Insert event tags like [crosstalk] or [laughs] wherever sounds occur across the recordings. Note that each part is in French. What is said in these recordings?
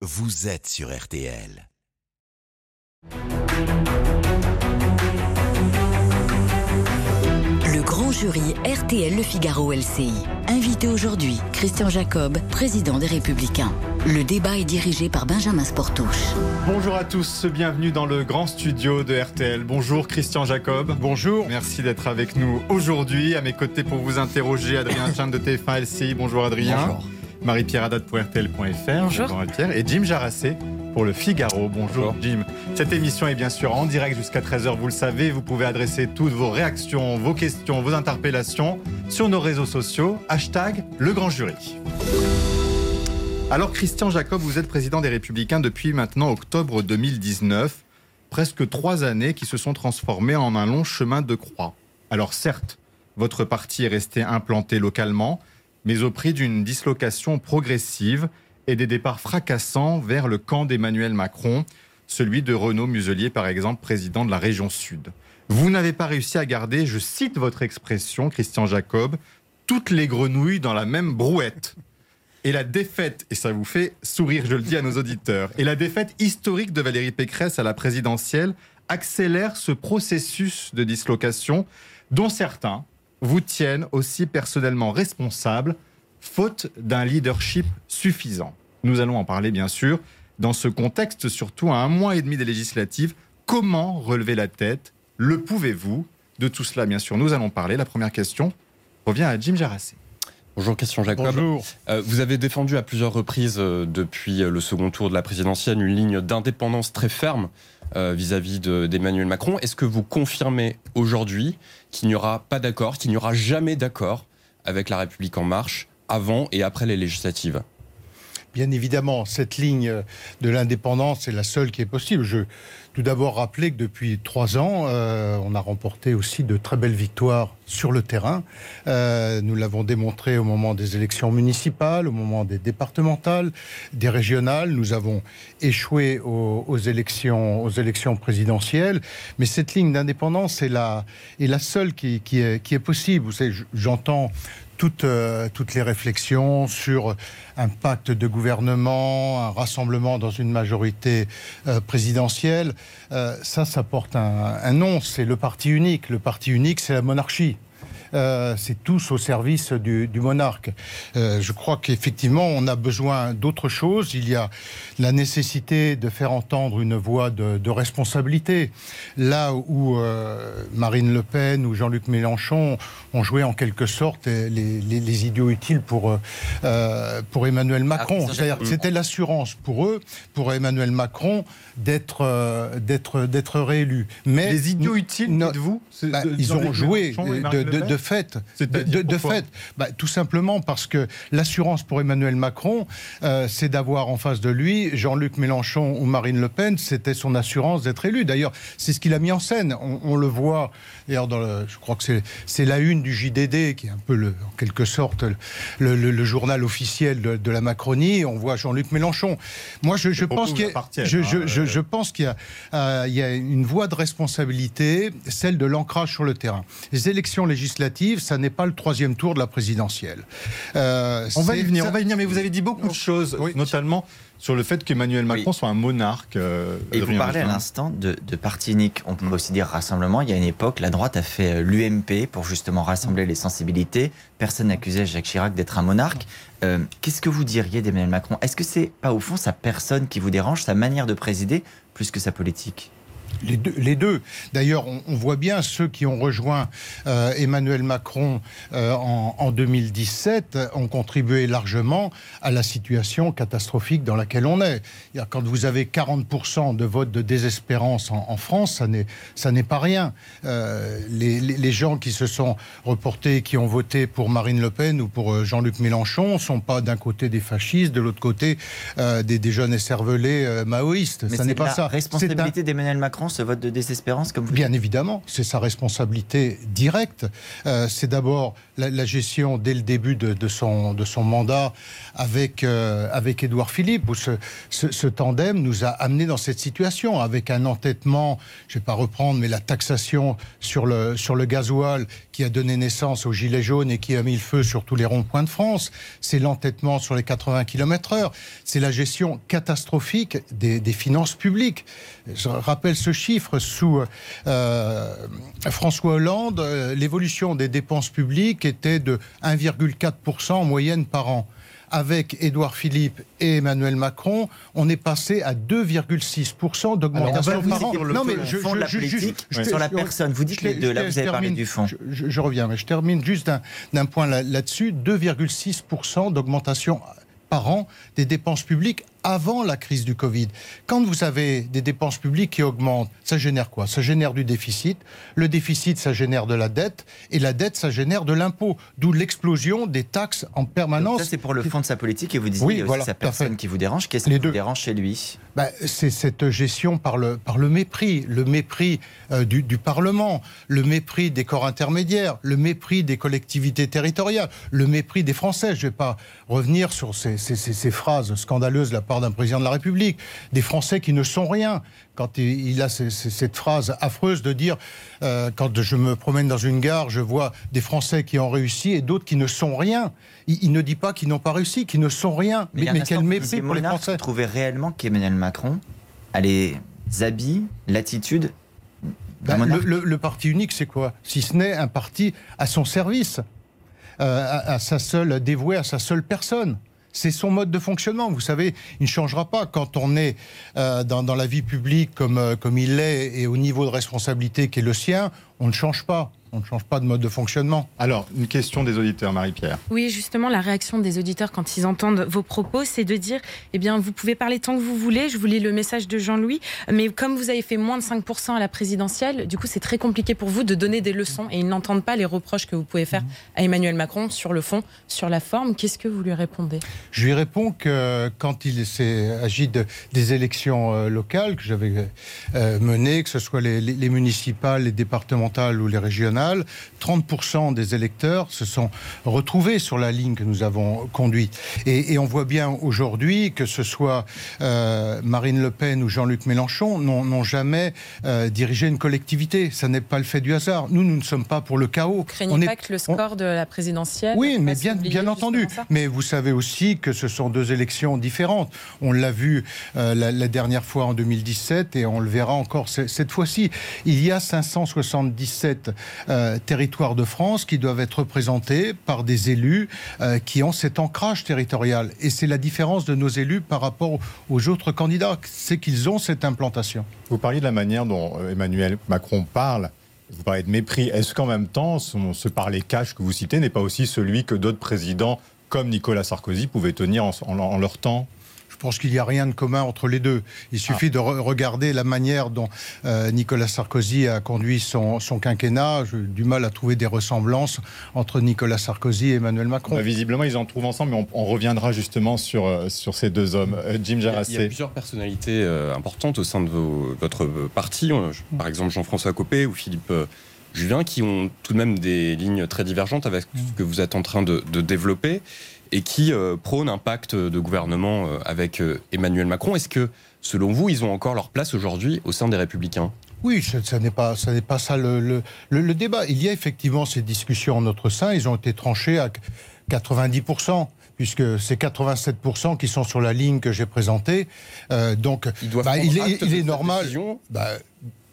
vous êtes sur RTL. Le grand jury RTL Le Figaro LCI. Invité aujourd'hui, Christian Jacob, président des Républicains. Le débat est dirigé par Benjamin Sportouche. Bonjour à tous, bienvenue dans le grand studio de RTL. Bonjour Christian Jacob. Bonjour. Merci d'être avec nous aujourd'hui. À mes côtés pour vous interroger, Adrien Chan de TF1 LCI. Bonjour Adrien. Bonjour. Marie-Pierre Haddad pour RTL.fr. Bonjour. Marie-Pierre. Et Jim Jarassé pour le Figaro. Bonjour, Jim. Cette émission est bien sûr en direct jusqu'à 13h, vous le savez. Vous pouvez adresser toutes vos réactions, vos questions, vos interpellations sur nos réseaux sociaux. Hashtag le grand jury. Alors Christian Jacob, vous êtes président des Républicains depuis maintenant octobre 2019. Presque trois années qui se sont transformées en un long chemin de croix. Alors certes, votre parti est resté implanté localement, mais au prix d'une dislocation progressive et des départs fracassants vers le camp d'Emmanuel Macron, celui de Renaud Muselier par exemple, président de la région Sud. Vous n'avez pas réussi à garder, je cite votre expression, Christian Jacob, toutes les grenouilles dans la même brouette. Et la défaite, et ça vous fait sourire, je le dis à nos auditeurs, et la défaite historique de Valérie Pécresse à la présidentielle accélère ce processus de dislocation dont certains vous tiennent aussi personnellement responsable, faute d'un leadership suffisant. Nous allons en parler bien sûr. Dans ce contexte, surtout à un mois et demi des législatives, comment relever la tête? Le pouvez-vous? De tout cela, bien sûr, nous allons parler. La première question revient à Jim Jarassé. Bonjour Christian Jacob. Bonjour. Euh, vous avez défendu à plusieurs reprises euh, depuis le second tour de la présidentielle une ligne d'indépendance très ferme vis-à-vis de- d'Emmanuel Macron. Est-ce que vous confirmez aujourd'hui qu'il n'y aura pas d'accord, qu'il n'y aura jamais d'accord avec la République en marche avant et après les législatives? Bien évidemment, cette ligne de l'indépendance est la seule qui est possible. Je tout d'abord rappeler que depuis trois ans, euh, on a remporté aussi de très belles victoires sur le terrain. Euh, nous l'avons démontré au moment des élections municipales, au moment des départementales, des régionales. Nous avons échoué aux, aux élections, aux élections présidentielles. Mais cette ligne d'indépendance est la, est la seule qui, qui est, qui est possible. Vous savez, j'entends toutes, euh, toutes les réflexions sur un pacte de gouvernement, un rassemblement dans une majorité euh, présidentielle. Euh, ça, ça porte un, un nom, c'est le parti unique. Le parti unique, c'est la monarchie. Euh, c'est tous au service du, du monarque. Euh, je crois qu'effectivement, on a besoin d'autre chose. Il y a la nécessité de faire entendre une voix de, de responsabilité. Là où euh, Marine Le Pen ou Jean-Luc Mélenchon ont joué en quelque sorte les, les- les idiots utiles pour, pour Emmanuel Macron. Ah, que C'était l'assurance pour eux, pour Emmanuel Macron, d'être euh, d'être d'être réélu. Mais Les idiots utiles, non, dites-vous bah, ils ont joué de, de- de fait. De, C'est-à-dire de- de pourquoi fait. Bah, tout simplement parce que l'assurance pour Emmanuel Macron, euh, c'est d'avoir en face de lui Jean-Luc Mélenchon ou Marine Le Pen. C'était son assurance d'être élu. D'ailleurs, c'est ce qu'il a mis en scène. On, on le voit. D'ailleurs, dans le, je crois que c'est- c'est la une du JDD, qui est un peu, le, en quelque sorte, le, le- le journal officiel de, de la Macronie. On voit Jean-Luc Mélenchon. Moi, je, pense qu'il y vous a, appartiennent, je, je- hein, je- pense qu'il y a, euh, y a une voie de responsabilité, celle de l'ancrage sur le terrain. Les élections législatives, ça n'est pas le troisième tour de la présidentielle. Euh, On va y venir, ça- on va y venir, mais vous avez dit beaucoup de choses, Oui. notamment sur le fait qu'Emmanuel Macron soit un monarque. euh, Et vous parlez à l'instant de, de parti unique. On peut aussi dire rassemblement. Il y a une époque, la droite a fait euh, l'UMP pour justement rassembler les sensibilités. Personne n'accusait Jacques Chirac d'être un monarque. Euh, Qu'est-ce que vous diriez d'Emmanuel Macron? Est-ce que c'est pas au fond sa personne qui vous dérange, sa manière de présider, plus que sa politique? Les deux. les deux. D'ailleurs, on, on voit bien ceux qui ont rejoint euh, Emmanuel Macron euh, en, en 2017 euh, ont contribué largement à la situation catastrophique dans laquelle on est. Quand vous avez 40% de vote de désespérance en, en France, ça n'est pas rien. Euh, les, gens qui se sont reportés, qui ont voté pour Marine Le Pen ou pour Jean-Luc Mélenchon, sont pas d'un côté des fascistes, de l'autre côté des, des jeunes écervelés maoïstes. Mais ça n'est pas la ça. Responsabilité d'Emmanuel Macron Macron, ce vote de désespérance, comme vous Bien évidemment, c'est sa responsabilité directe. Euh, c'est d'abord la, gestion dès le début de, son, de son mandat avec, euh, avec Édouard Philippe, où ce, ce, tandem nous a amené dans cette situation, avec un entêtement, je ne vais pas reprendre, mais la taxation sur le, sur le gasoil qui a donné naissance aux Gilets jaunes et qui a mis le feu sur tous les ronds-points de France. C'est l'entêtement sur les 80 km/h. C'est la gestion catastrophique des, des finances publiques. Je rappelle ce chiffre sous euh, François Hollande, euh, l'évolution des dépenses publiques était de 1,4% en moyenne par an avec Édouard Philippe et Emmanuel Macron, on est passé à 2,6% d'augmentation par an. non, mais je, fond de la politique, sur la personne. Vous dites les deux, là vous avez parlé du fond. Je, reviens, mais je termine juste d'un point là-dessus. 2,6% d'augmentation par an des dépenses publiques avant la crise du Covid. Quand vous avez des dépenses publiques qui augmentent, ça génère quoi? Ça génère du déficit. Le déficit, ça génère de la dette. Et la dette, ça génère de l'impôt. D'où l'explosion des taxes en permanence. ça, c'est pour le fond de sa politique. Et vous disiez, oui, voilà, sa personne qui vous dérange. Qu'est-ce qui vous dérange chez lui? Bah, C'est cette gestion par le, par le mépris. Le mépris euh, du, du Parlement, le mépris des corps intermédiaires, le mépris des collectivités territoriales, le mépris des Français. Je ne vais pas revenir sur ces, ces, ces phrases scandaleuses là part d'un président de la République, des Français qui ne sont rien. Quand il, a cette phrase affreuse de dire euh, quand je me promène dans une gare, je vois des Français qui ont réussi et d'autres qui ne sont rien. Il, ne dit pas qu'ils n'ont pas réussi, qu'ils ne sont rien. Mais, mais, quel mépris pour les Français. Vous trouvez réellement qu'Emmanuel Macron a les habits, l'attitude ben, le, parti unique, c'est quoi? Si ce n'est un parti à son service, euh, à, sa seule dévoué à sa seule personne. C'est son mode de fonctionnement. Vous savez, il ne changera pas quand on est euh, dans, la vie publique comme, euh, comme il l'est et au niveau de responsabilité qui est le sien. On ne change pas. On ne change pas de mode de fonctionnement. Alors, une question des auditeurs, Marie-Pierre. Oui, justement, la réaction des auditeurs quand ils entendent vos propos, c'est de dire, eh bien, vous pouvez parler tant que vous voulez, je vous lis le message de Jean-Louis, mais comme vous avez fait moins de 5% à la présidentielle, du coup, c'est très compliqué pour vous de donner des leçons et ils n'entendent pas les reproches que vous pouvez faire à Emmanuel Macron sur le fond, sur la forme. Qu'est-ce que vous lui répondez? Je lui réponds que quand il s'est agi de, des élections euh, locales que j'avais euh, menées, que ce soit les, les municipales, les départementales ou les régionales, 30% des électeurs se sont retrouvés sur la ligne que nous avons conduite. Et, on voit bien aujourd'hui que ce soit euh, Marine Le Pen ou Jean-Luc Mélenchon n'ont jamais euh, dirigé une collectivité. Ça n'est pas le fait du hasard. Nous, nous ne sommes pas pour le chaos. Vous craignez on pas que le score de la présidentielle Oui, mais bien, bien entendu. Mais vous savez aussi que ce sont deux élections différentes. On l'a vu euh, la, dernière fois en 2017 et on le verra encore cette fois-ci. Il y a 577 territoires de France qui doivent être représentés par des élus euh, qui ont cet ancrage territorial. Et c'est la différence de nos élus par rapport aux autres candidats, c'est qu'ils ont cette implantation. Vous parliez de la manière dont euh, Emmanuel Macron parle. Vous parlez de mépris. Est-ce qu'en même temps, ce parler cash que vous citez n'est pas aussi celui que d'autres présidents comme Nicolas Sarkozy pouvaient tenir en leur temps? Pense qu'il n'y a rien de commun entre les deux. Il suffit ah. de regarder la manière dont euh, Nicolas Sarkozy a conduit son, quinquennat. J'ai du mal à trouver des ressemblances entre Nicolas Sarkozy et Emmanuel Macron. Bah, visiblement, ils en trouvent ensemble, mais on, reviendra justement sur, euh, sur ces deux hommes. Euh, Jim Jarassé. Il y a plusieurs personnalités importantes au sein de votre parti. Par exemple, Jean-François Copé ou Philippe. Julien, qui ont tout de même des lignes très divergentes avec ce que vous êtes en train de, de développer et qui euh, prône un pacte de gouvernement euh, avec euh, Emmanuel Macron. Est-ce que, selon vous, ils ont encore leur place aujourd'hui au sein des Républicains? Oui, ça, n'est pas, ça n'est pas ça le, le, débat. Il y a effectivement ces discussions en notre sein. Ils ont été tranchés à 90% puisque c'est 87% qui sont sur la ligne que j'ai présentée. donc, bah, il, est, il est normal. Bah,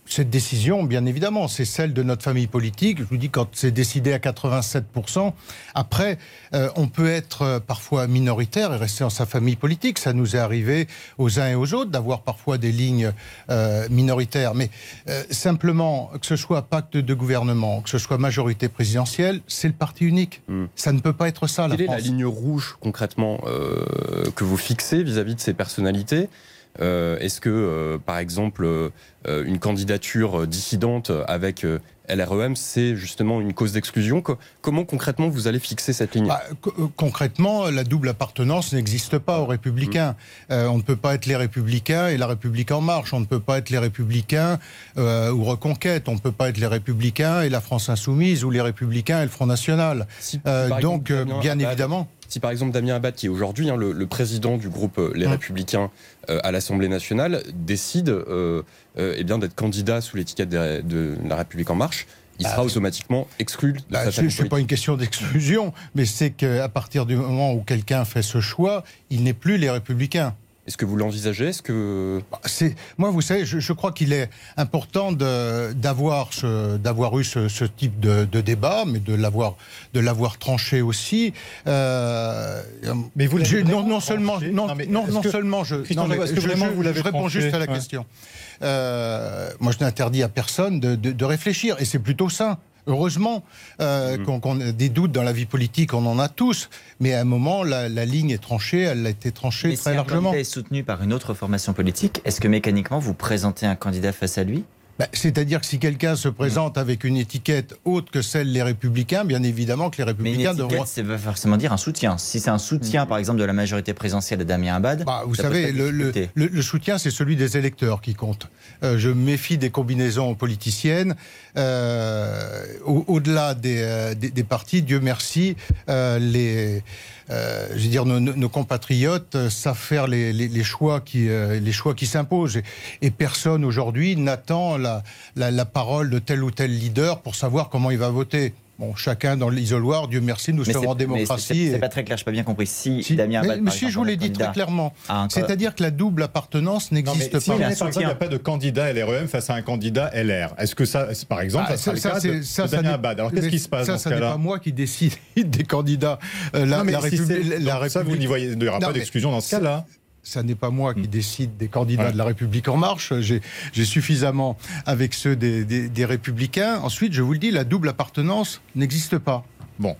cette décision, bien évidemment, c'est celle de notre famille politique. Je vous dis, quand c'est décidé à 87%, après, euh, on peut être euh, parfois minoritaire et rester dans sa famille politique. Ça nous est arrivé aux uns et aux autres d'avoir parfois des lignes euh, minoritaires. Mais simplement, que ce soit pacte de gouvernement, que ce soit majorité présidentielle, c'est le parti unique. Hmm. Ça ne peut pas être ça, Quelle est la ligne rouge, concrètement, que vous fixez vis à -vis de ces personnalités? Est-ce que, par exemple, une candidature dissidente avec LREM, c'est justement une cause d'exclusion. Comment concrètement vous allez fixer cette ligne? Bah, euh, Concrètement, la double appartenance n'existe pas aux Républicains. Mmh. Euh, on ne peut pas être les Républicains et la République en marche. On ne peut pas être les Républicains euh, ou Reconquête. On ne peut pas être les Républicains et la France insoumise ou les Républicains et le Front National. donc, bien évidemment. Si par exemple Damien Abad, qui est aujourd'hui hein, le, président du groupe Les mmh. Républicains à l'Assemblée nationale, décide eh bien d'être candidat sous l'étiquette de la République en marche, il bah, sera automatiquement exclu de bah, Ce n'est pas une question d'exclusion, mais c'est qu'à partir du moment où quelqu'un fait ce choix, il n'est plus les républicains. Est-ce que vous l'envisagez? Est-ce que bah, c'est moi, vous savez, je, crois qu'il est important d'avoir d'avoir eu ce, type de, débat, mais de l'avoir de l'avoir tranché aussi. Euh, mais vous non, non seulement non, non, non seulement je non, mais je, je, réponds juste à la question. Euh, moi, je n'interdis à personne de, réfléchir, et c'est plutôt ça. Heureusement euh, mmh. qu'on a des doutes dans la vie politique, on en a tous, mais à un moment, la, ligne est tranchée, elle a été tranchée très largement. Si un est soutenu par une autre formation politique, est-ce que mécaniquement vous présentez un candidat face à lui? Bah, c'est-à-dire que si quelqu'un se présente avec une étiquette autre que celle des Républicains, bien évidemment que les Républicains Mais une étiquette, ça veut forcément dire un soutien. Si c'est un soutien, mm. par exemple, de la majorité présidentielle de Damien Abad... Bah, vous savez, le, soutien, c'est celui des électeurs qui compte. Euh, je méfie des combinaisons politiciennes. Euh, au-delà euh, des, des, partis, Dieu merci, les... Euh, je veux dire, nos, compatriotes savent faire les, choix qui, euh, les choix qui s'imposent. Et, personne aujourd'hui n'attend la, la, parole de tel ou tel leader pour savoir comment il va voter. Bon, chacun dans l'isoloir, Dieu merci, nous sommes en démocratie. C'est pas très clair, je n'ai pas bien compris. Si, Damien mais, mais si je vous l'ai dit très clairement, c'est-à-dire que la double appartenance n'existe pas. Si il n'y a pas de candidat LREM face à un candidat LR, est-ce que ça, par exemple, ah, ça, ça, le cas de, Damien Abad Alors qu'est-ce qui se passe Ça, ce n'est pas moi qui décide [laughs] des candidats. Euh, la, la, République, ça, vous n'y voyez, il n'y aura pas d'exclusion dans ce cas-là ça n'est pas moi qui hmm. décide des candidats de la République en marche. J'ai suffisamment avec ceux des, Républicains. Ensuite, je vous le dis, la double appartenance n'existe pas. Bon.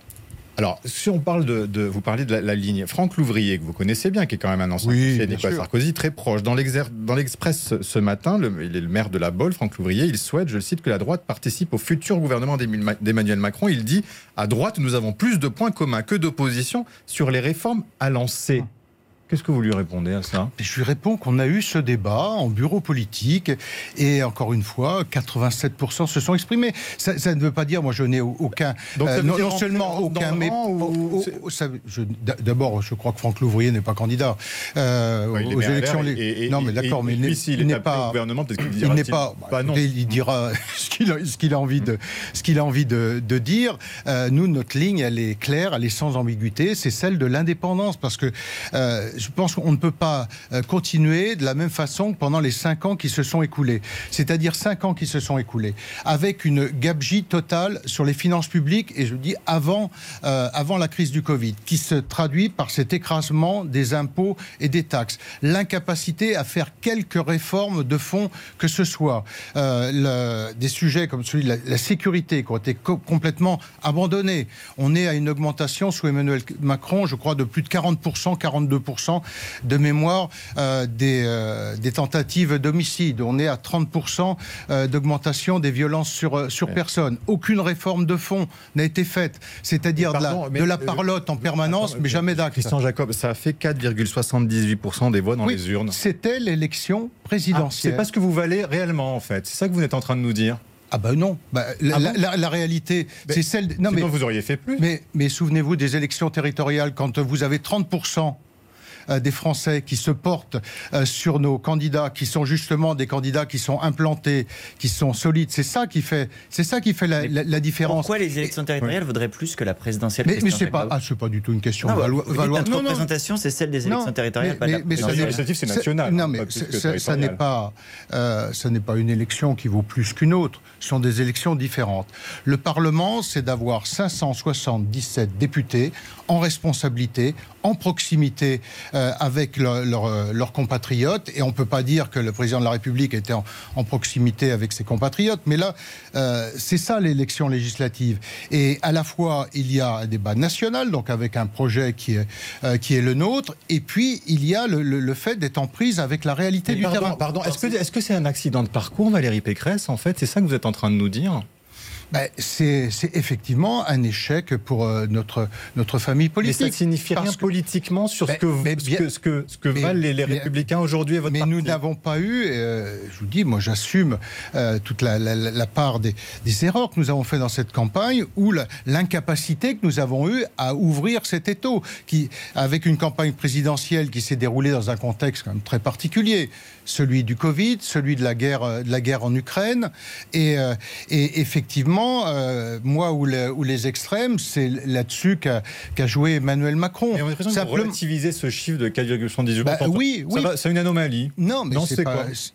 Alors, si on parle de, vous parlez de la, ligne, Franck Louvrier, que vous connaissez bien, qui est quand même un ancien oui, Nicolas Sarkozy, très proche. Dans l'Express ce matin, il est le maire de la Bolle, Franck Louvrier, il souhaite, je le cite, que la droite participe au futur gouvernement d'Emmanuel Macron. Il dit, à droite, nous avons plus de points communs que d'opposition sur les réformes à lancer. Qu'est-ce que vous lui répondez à ça? Je lui réponds qu'on a eu ce débat en bureau politique et encore une fois, 87% se sont exprimés. Ça, ne veut pas dire, moi je n'ai aucun, Donc, euh, non, seulement aucun, mais d'abord, je crois que Franck Louvrier n'est pas candidat euh, aux élections. non, mais d'accord, mais il n'est pas. Gouvernement, il n'est pas. Bah, non. Il dira [laughs] ce qu'il a, envie de, ce qu'il a envie de, dire. Euh, nous, notre ligne, elle est claire, elle est sans ambiguïté. C'est celle de l'indépendance, parce que je pense qu'on ne peut pas euh, continuer de la même façon que pendant les cinq ans qui se sont écoulés. C'est-à-dire cinq ans qui se sont écoulés, avec une gabegie totale sur les finances publiques, et je dis avant, euh, avant la crise du Covid, qui se traduit par cet écrasement des impôts et des taxes. L'incapacité à faire quelques réformes de fond que ce soit. Euh, des sujets comme celui de la, sécurité qui ont été complètement abandonnés. On est à une augmentation sous Emmanuel Macron, je crois, de plus de 40%, 42% de mémoire euh, euh, des, tentatives d'homicide. On est à 30% euh, d'augmentation des violences sur, sur personne. Aucune réforme de fond n'a été faite. C'est-à-dire de, la, parlotte en permanence, mais jamais d'acte. Christian Jacob, ça a fait 4,78% des voix dans les urnes. C'était l'élection présidentielle. c'est pas ce que vous valez réellement, en fait. C'est ça que vous êtes en train de nous dire ah ben non, bah, la, ah réalité, c'est celle... Non, mais vous auriez fait plus. Mais, mais souvenez-vous des élections territoriales, quand vous avez 30% euh, des Français qui se portent euh, sur nos candidats, qui sont justement des candidats qui sont implantés, qui sont solides. C'est ça qui fait, c'est ça qui fait la, différence. Pourquoi les élections territoriales voudraient plus que la présidentielle Mais, mais c'est pas, ah, pas du tout une question. valoir. Notre représentation, c'est celle des élections territoriales. Mais, mais, c'est national. Non, mais ça n'est pas, euh, ça n'est pas une élection qui vaut plus qu'une autre. Ce sont des élections différentes. Le Parlement, c'est d'avoir 577 députés en responsabilité, en proximité euh, avec euh, leurs compatriotes. Et on ne peut pas dire que le président de la République était en, proximité avec ses compatriotes. Mais là, euh, c'est ça l'élection législative. Et à la fois, il y a un débat national, donc avec un projet qui est, qui est le nôtre. Et puis, il y a le, fait d'être en prise avec la réalité du terrain. Pardon, est-ce que c'est -ce c'est un accident de parcours, Valérie Pécresse, en fait? C'est ça que vous êtes en train de nous dire? Ben, c'est effectivement un échec pour euh, notre, notre famille politique. Mais ça signifie rien politiquement sur ce, que, ce, que, ce que, valent les, Républicains aujourd'hui et votre Mais nous n'avons pas eu, euh, je vous dis, moi j'assume euh, toute la, la, part des, des, erreurs que nous avons fait dans cette campagne ou l'incapacité que nous avons eue à ouvrir cet étau, qui, avec une campagne présidentielle qui s'est déroulée dans un contexte quand même très particulier celui du Covid, celui de la guerre, euh, de la guerre en Ukraine. Et, euh, et effectivement, euh, moi ou, ou, les extrêmes, c'est là-dessus qu'a joué Emmanuel Macron. Et on a l'impression que relativiser ce chiffre de 4,78%. Bah, oui, oui. C'est une anomalie. Non, mais c'est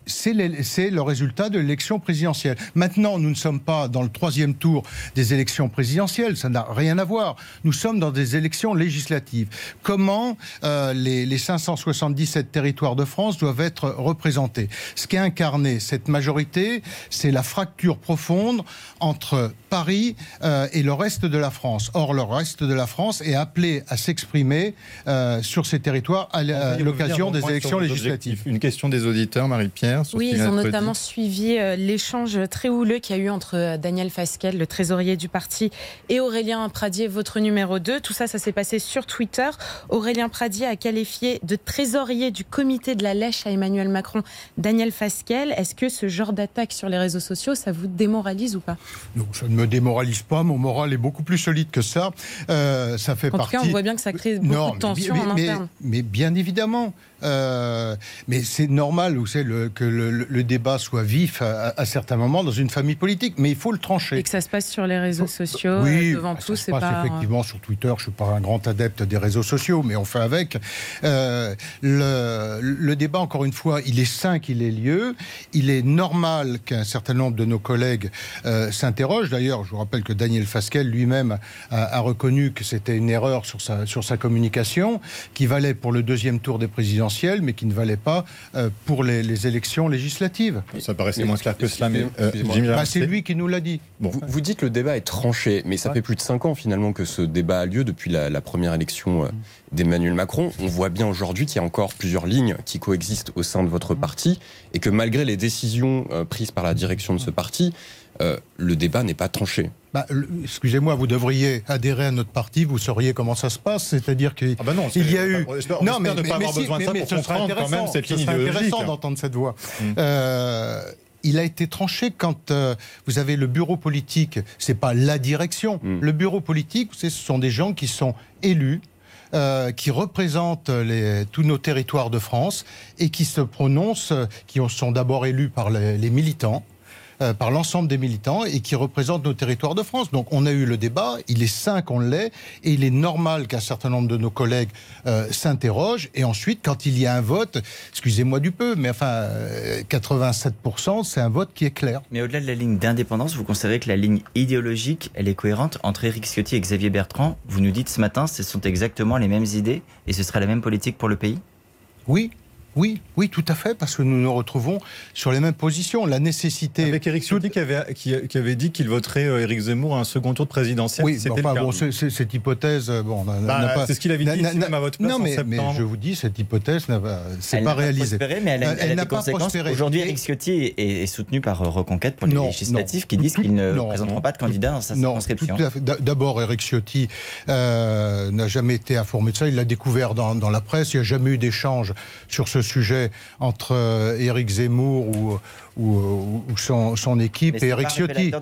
C'est le résultat de l'élection présidentielle. Maintenant, nous ne sommes pas dans le troisième tour des élections présidentielles. Ça n'a rien à voir. Nous sommes dans des élections législatives. Comment les, les 577 territoires de France doivent être représentés ce qui a incarné cette majorité, c'est la fracture profonde entre Paris euh, et le reste de la France. Or, le reste de la France est appelé à s'exprimer euh, sur ces territoires à l'occasion des élections législatives. Une question des auditeurs, Marie-Pierre. Oui, ils ont notamment suivi euh, l'échange très houleux qu'il y a eu entre Daniel Fasquelle, le trésorier du parti, et Aurélien Pradier, votre numéro 2. Tout ça, ça s'est passé sur Twitter. Aurélien Pradier a qualifié de trésorier du comité de la lèche à Emmanuel Macron Daniel Fasquelle. Est-ce que ce genre d'attaque sur les réseaux sociaux, ça vous démoralise ou pas? Non, ça ne me démoralise pas. Mon moral est beaucoup plus solide que ça. Euh, ça fait en partie. tout cas, on voit bien que ça crée beaucoup de tensions en interne. Mais bien évidemment. Euh, mais c'est normal vous savez, le, que le, débat soit vif à, certains moments dans une famille politique, mais il faut le trancher. Et que ça se passe sur les réseaux sociaux, oui, devant tous, c'est pas... effectivement sur Twitter, je ne suis pas un grand adepte des réseaux sociaux, mais on fait avec. Euh, le, le, débat, encore une fois, il est sain qu'il ait lieu. Il est normal qu'un certain nombre de nos collègues euh, s'interrogent. D'ailleurs, je vous rappelle que Daniel Fasquelle lui-même a, a, reconnu que c'était une erreur sur sa, sur sa communication, qui valait pour le deuxième tour des présidentielles mais qui ne valait pas euh, pour les, élections législatives. Ça paraissait moins clair que cela, mais euh, bah, c'est lui qui nous l'a dit. Vous, dites que le débat est tranché, mais ça fait plus de cinq ans finalement que ce débat a lieu depuis la, première élection euh, d'Emmanuel Macron. On voit bien aujourd'hui qu'il y a encore plusieurs lignes qui coexistent au sein de votre parti et que malgré les décisions prises par la direction de ce parti, le débat n'est pas tranché. Bah, excusez-moi, vous devriez adhérer à notre parti, vous sauriez comment ça se passe. C'est-à-dire qu'il ah bah y a eu. non, mais, ne pas avoir besoin de ça pour comprendre quand même cette ligne intéressant d'entendre cette voix. Mm. Euh, il a été tranché quand euh, vous avez le bureau politique, c'est pas la direction. Mm. Le bureau politique, ce sont des gens qui sont élus, euh, qui représentent les, tous nos territoires de France et qui se prononcent, qui sont d'abord élus par les militants, euh, par l'ensemble des militants et qui représentent nos territoires de France. Donc on a eu le débat, il est sain qu'on l'ait, et il est normal qu'un certain nombre de nos collègues euh, s'interrogent. Et ensuite, quand il y a un vote, excusez-moi du peu, mais enfin, 87%, euh, c'est un vote qui est clair. Mais au-delà de la ligne d'indépendance, vous considérez que la ligne idéologique, elle est cohérente entre Éric Ciotti et Xavier Bertrand Vous nous dites ce matin, ce sont exactement les mêmes idées et ce sera la même politique pour le pays? Oui, oui, oui, tout à fait, parce que nous nous retrouvons sur les mêmes positions. La nécessité. Avec Éric Ciotti qui avait, qui, avait dit qu'il voterait euh, Éric Zemmour à un second tour de présidentiel. Oui, enfin, bon, cette hypothèse, euh, bon, bah, c'est ce qu'il avait dit même à votre place Non, mais, mais, je vous dis, cette hythèse n'a pas, c'est pas réalisé. Pas mais elle, elle, n'a pas prospéré. Aujourd'hui, Éric Ciotti est, soutenu par euh, Reconquête pour les législatives qui disent qu'il ne présenteront pas de candidat dans sa circonscription. D'abord, Éric Ciotti n'a jamais été informé de ça. Il l'a découvert dans, dans la presse. Il n'y a jamais eu d'échange sur ce sujet entre euh, Éric Zemmour ou, ou, son, équipe et Eric Ciotti.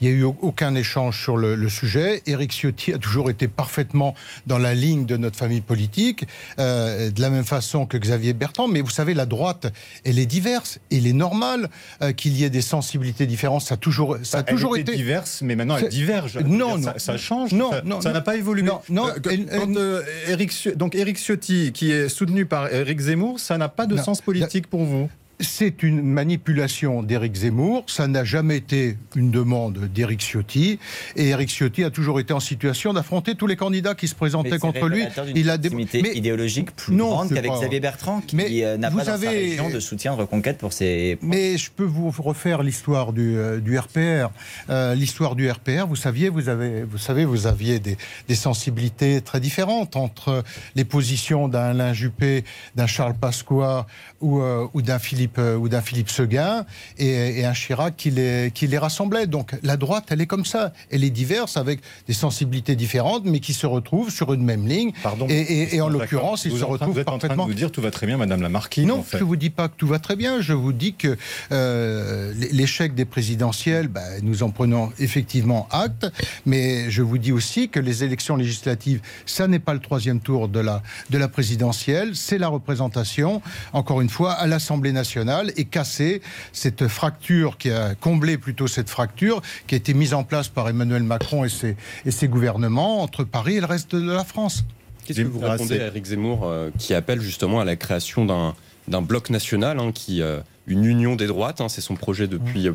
Il n'y a, eu aucun échange sur le, sujet. Eric Ciotti a toujours été parfaitement dans la ligne de notre famille politique, euh, de la même façon que Xavier Bertrand. Mais vous savez, la droite, elle est diverse. Il est normal euh, qu'il y ait des sensibilités différentes. Ça a toujours, ça a elle toujours été diverse, mais maintenant elle diverge. Non, non, ça, change. Non, non, ça n'a pas évolué. Non, non. Euh, Eric, donc Eric Ciotti, qui est soutenu par Eric Zemmour, ça n'a pas de sens politique pour vous c'est une manipulation d'Éric Zemmour. Ça n'a jamais été une demande d'Éric Ciotti. Et Éric Ciotti a toujours été en situation d'affronter tous les candidats qui se présentaient contre lui. Il a des mais idéologique plus grande qu'avec Xavier Bertrand, qui euh, n'a pas dans sa région de soutien de reconquête pour ses. Mais je peux vous refaire l'histoire du, euh, du, RPR. Euh, l'histoire du RPR, vous saviez, vous avez, vous savez, vous aviez des, des sensibilités très différentes entre les positions d'un Alain Juppé, d'un Charles Pasqua ou, ou d'un Philippe Philippe ou d'un Philippe Seguin et, un Chirac qui les, qui les rassemblait. Donc la droite, elle est comme ça. Elle est diverse avec des sensibilités différentes, mais qui se retrouvent sur une même ligne. Pardon. Et, en l'occurrence, ils se retrouvent vous êtes parfaitement. En train de vous dire tout va très bien, Madame la Marquise. Non, je ne vous dis pas que tout va très bien. Je vous dis que euh, l'échec des présidentielles, ben, nous en prenons effectivement acte. Mais je vous dis aussi que les élections législatives, ça n'est pas le troisième tour de la, de la présidentielle, c'est la représentation, encore une fois, à l'Assemblée nationale et casser cette fracture qui a comblé plutôt cette fracture qui a été mise en place par Emmanuel Macron et ses, et ses gouvernements entre Paris et le reste de la France. Qu'est-ce que vous répondez à Eric Zemmour euh, qui appelle justement à la création d'un bloc national, hein, qui, euh, une union des droites, hein, c'est son projet depuis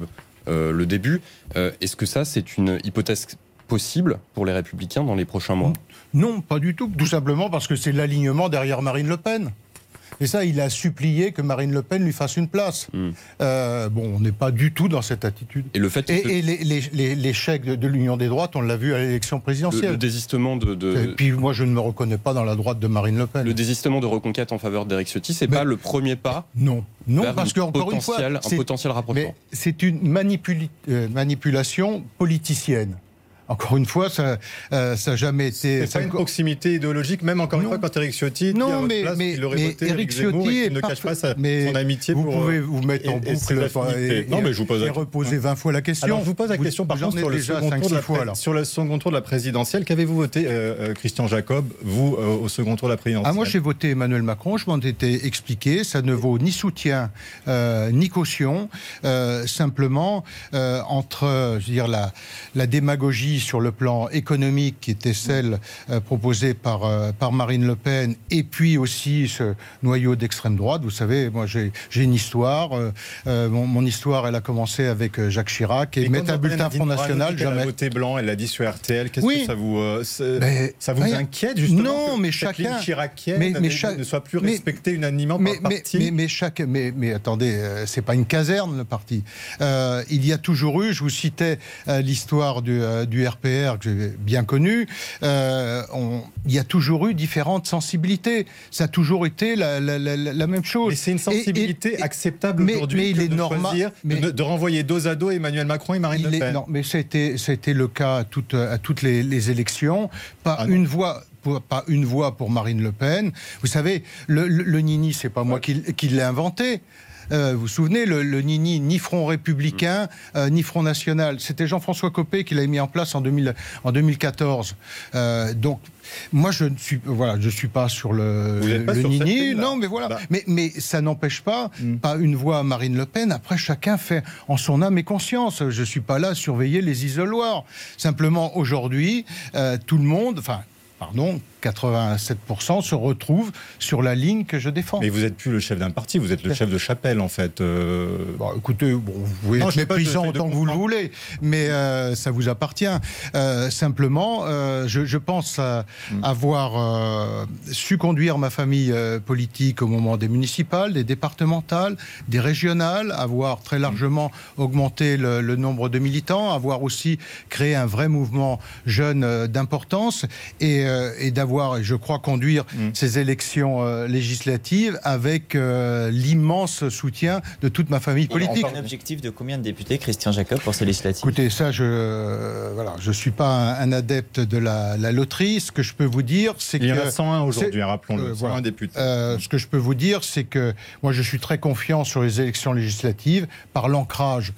euh, le début. Est-ce que ça, c'est une hypothèse possible pour les républicains dans les prochains mois? Non, pas du tout. Tout simplement parce que c'est l'alignement derrière Marine Le Pen. Et ça, il a supplié que Marine Le Pen lui fasse une place. Hmm. Euh, bon, on n'est pas du tout dans cette attitude. Et le fait et, l'échec de, l'Union des droites, on l'a vu à l'élection présidentielle. Le, désistement de, Et puis moi, je ne me reconnais pas dans la droite de Marine Le Pen. Le désistement de reconquête en faveur d'Éric Ciotti, c'est pas le premier pas Non, non, parce qu'encore une fois, un potentiel rapprochement. C'est une euh, manipulation politicienne. Encore une fois, ça n'a euh, jamais été. C'est pas une proximité idéologique, même encore une fois, quand Eric Ciotti non, mais, mais, Eric Ciotti ne cache pas son amitié vous pouvez vous mettre en boucle et, non, mais je vous pose et reposer 20 fois la question. Alors, je vous pose la question, par contre, sur le, second tour de la, fois, sur le second tour de la présidentielle. Qu'avez-vous voté, euh, euh, Christian Jacob, vous, au second tour de la présidentielle ah, Moi, j'ai voté Emmanuel Macron. Je m'en étais expliqué. Ça ne vaut ni soutien, ni caution. simplement, entre je veux dire, la, la démagogie sur le plan économique qui était celle euh, proposée par, euh, par Marine Le Pen, et puis aussi ce noyau d'extrême droite. Vous savez, moi j'ai une histoire. Euh, mon, histoire, elle a commencé avec Jacques Chirac et, mettre un bulletin Front National. Jamais. Elle a voté blanc, elle l'a dit sur RTL. Qu'est-ce que ça vous, ça vous inquiète justement Non, mais chacun. mais, mais ne soit plus respectée unanimement par mais, parti. Mais, mais, chaque, mais, mais attendez, c'est pas une caserne le parti. il y a toujours eu, je vous citais l'histoire du, du RPR que j'ai bien connu, euh, il y a toujours eu différentes sensibilités. Ça a toujours été la, même chose. Mais c'est une sensibilité acceptable aujourd'hui de, normal, de, renvoyer dos à dos Emmanuel Macron et Marine Le Pen. non, mais c'était le cas à toutes, à toutes les, élections. Pas ah une voix pas une voix pour Marine Le Pen. Vous savez, le, le, Nini, c'est pas moi qui, qui l'ai inventé. Euh, vous vous souvenez, le, Nini, ni Front républicain, euh, ni Front national. C'était Jean-François Copé qui l'avait mis en place en, 2000, en 2014. Euh, donc, moi, je ne suis, voilà, je suis pas sur le, Nini. non, mais voilà. Bah. Mais, mais ça n'empêche pas, hmm. pas une voix à Marine Le Pen. Après, chacun fait en son âme et conscience. Je suis pas là à surveiller les isoloirs. Simplement, aujourd'hui, tout le monde, enfin, pardon, 87% se retrouvent sur la ligne que je défends. Mais vous n'êtes plus le chef d'un parti, vous êtes le chef de chapelle en fait. Euh. Bon, écoutez, bon, vous pouvez être méprisant autant que vous le voulez, mais euh, ça vous appartient. Euh, simplement, je, je, pense hmm. avoir su conduire ma famille politique au moment des municipales, des départementales, des régionales, avoir très largement augmenté le, le nombre de militants, avoir aussi créé un vrai mouvement jeune d'importance et, et d'avoir et je crois, conduire mm. ces élections euh, législatives avec euh, l'immense soutien de toute ma famille politique. Un objectif de combien de députés, Christian Jacob, pour ces législatives? Écoutez, ça, je euh, voilà, je suis pas un, adepte de la, loterie. Ce que je peux vous dire, c'est que... Il y en a 101 aujourd'hui, rappelons-le, 101 députés. ce que je peux vous dire, c'est que moi, je suis très confiant sur les élections législatives par l'ancrage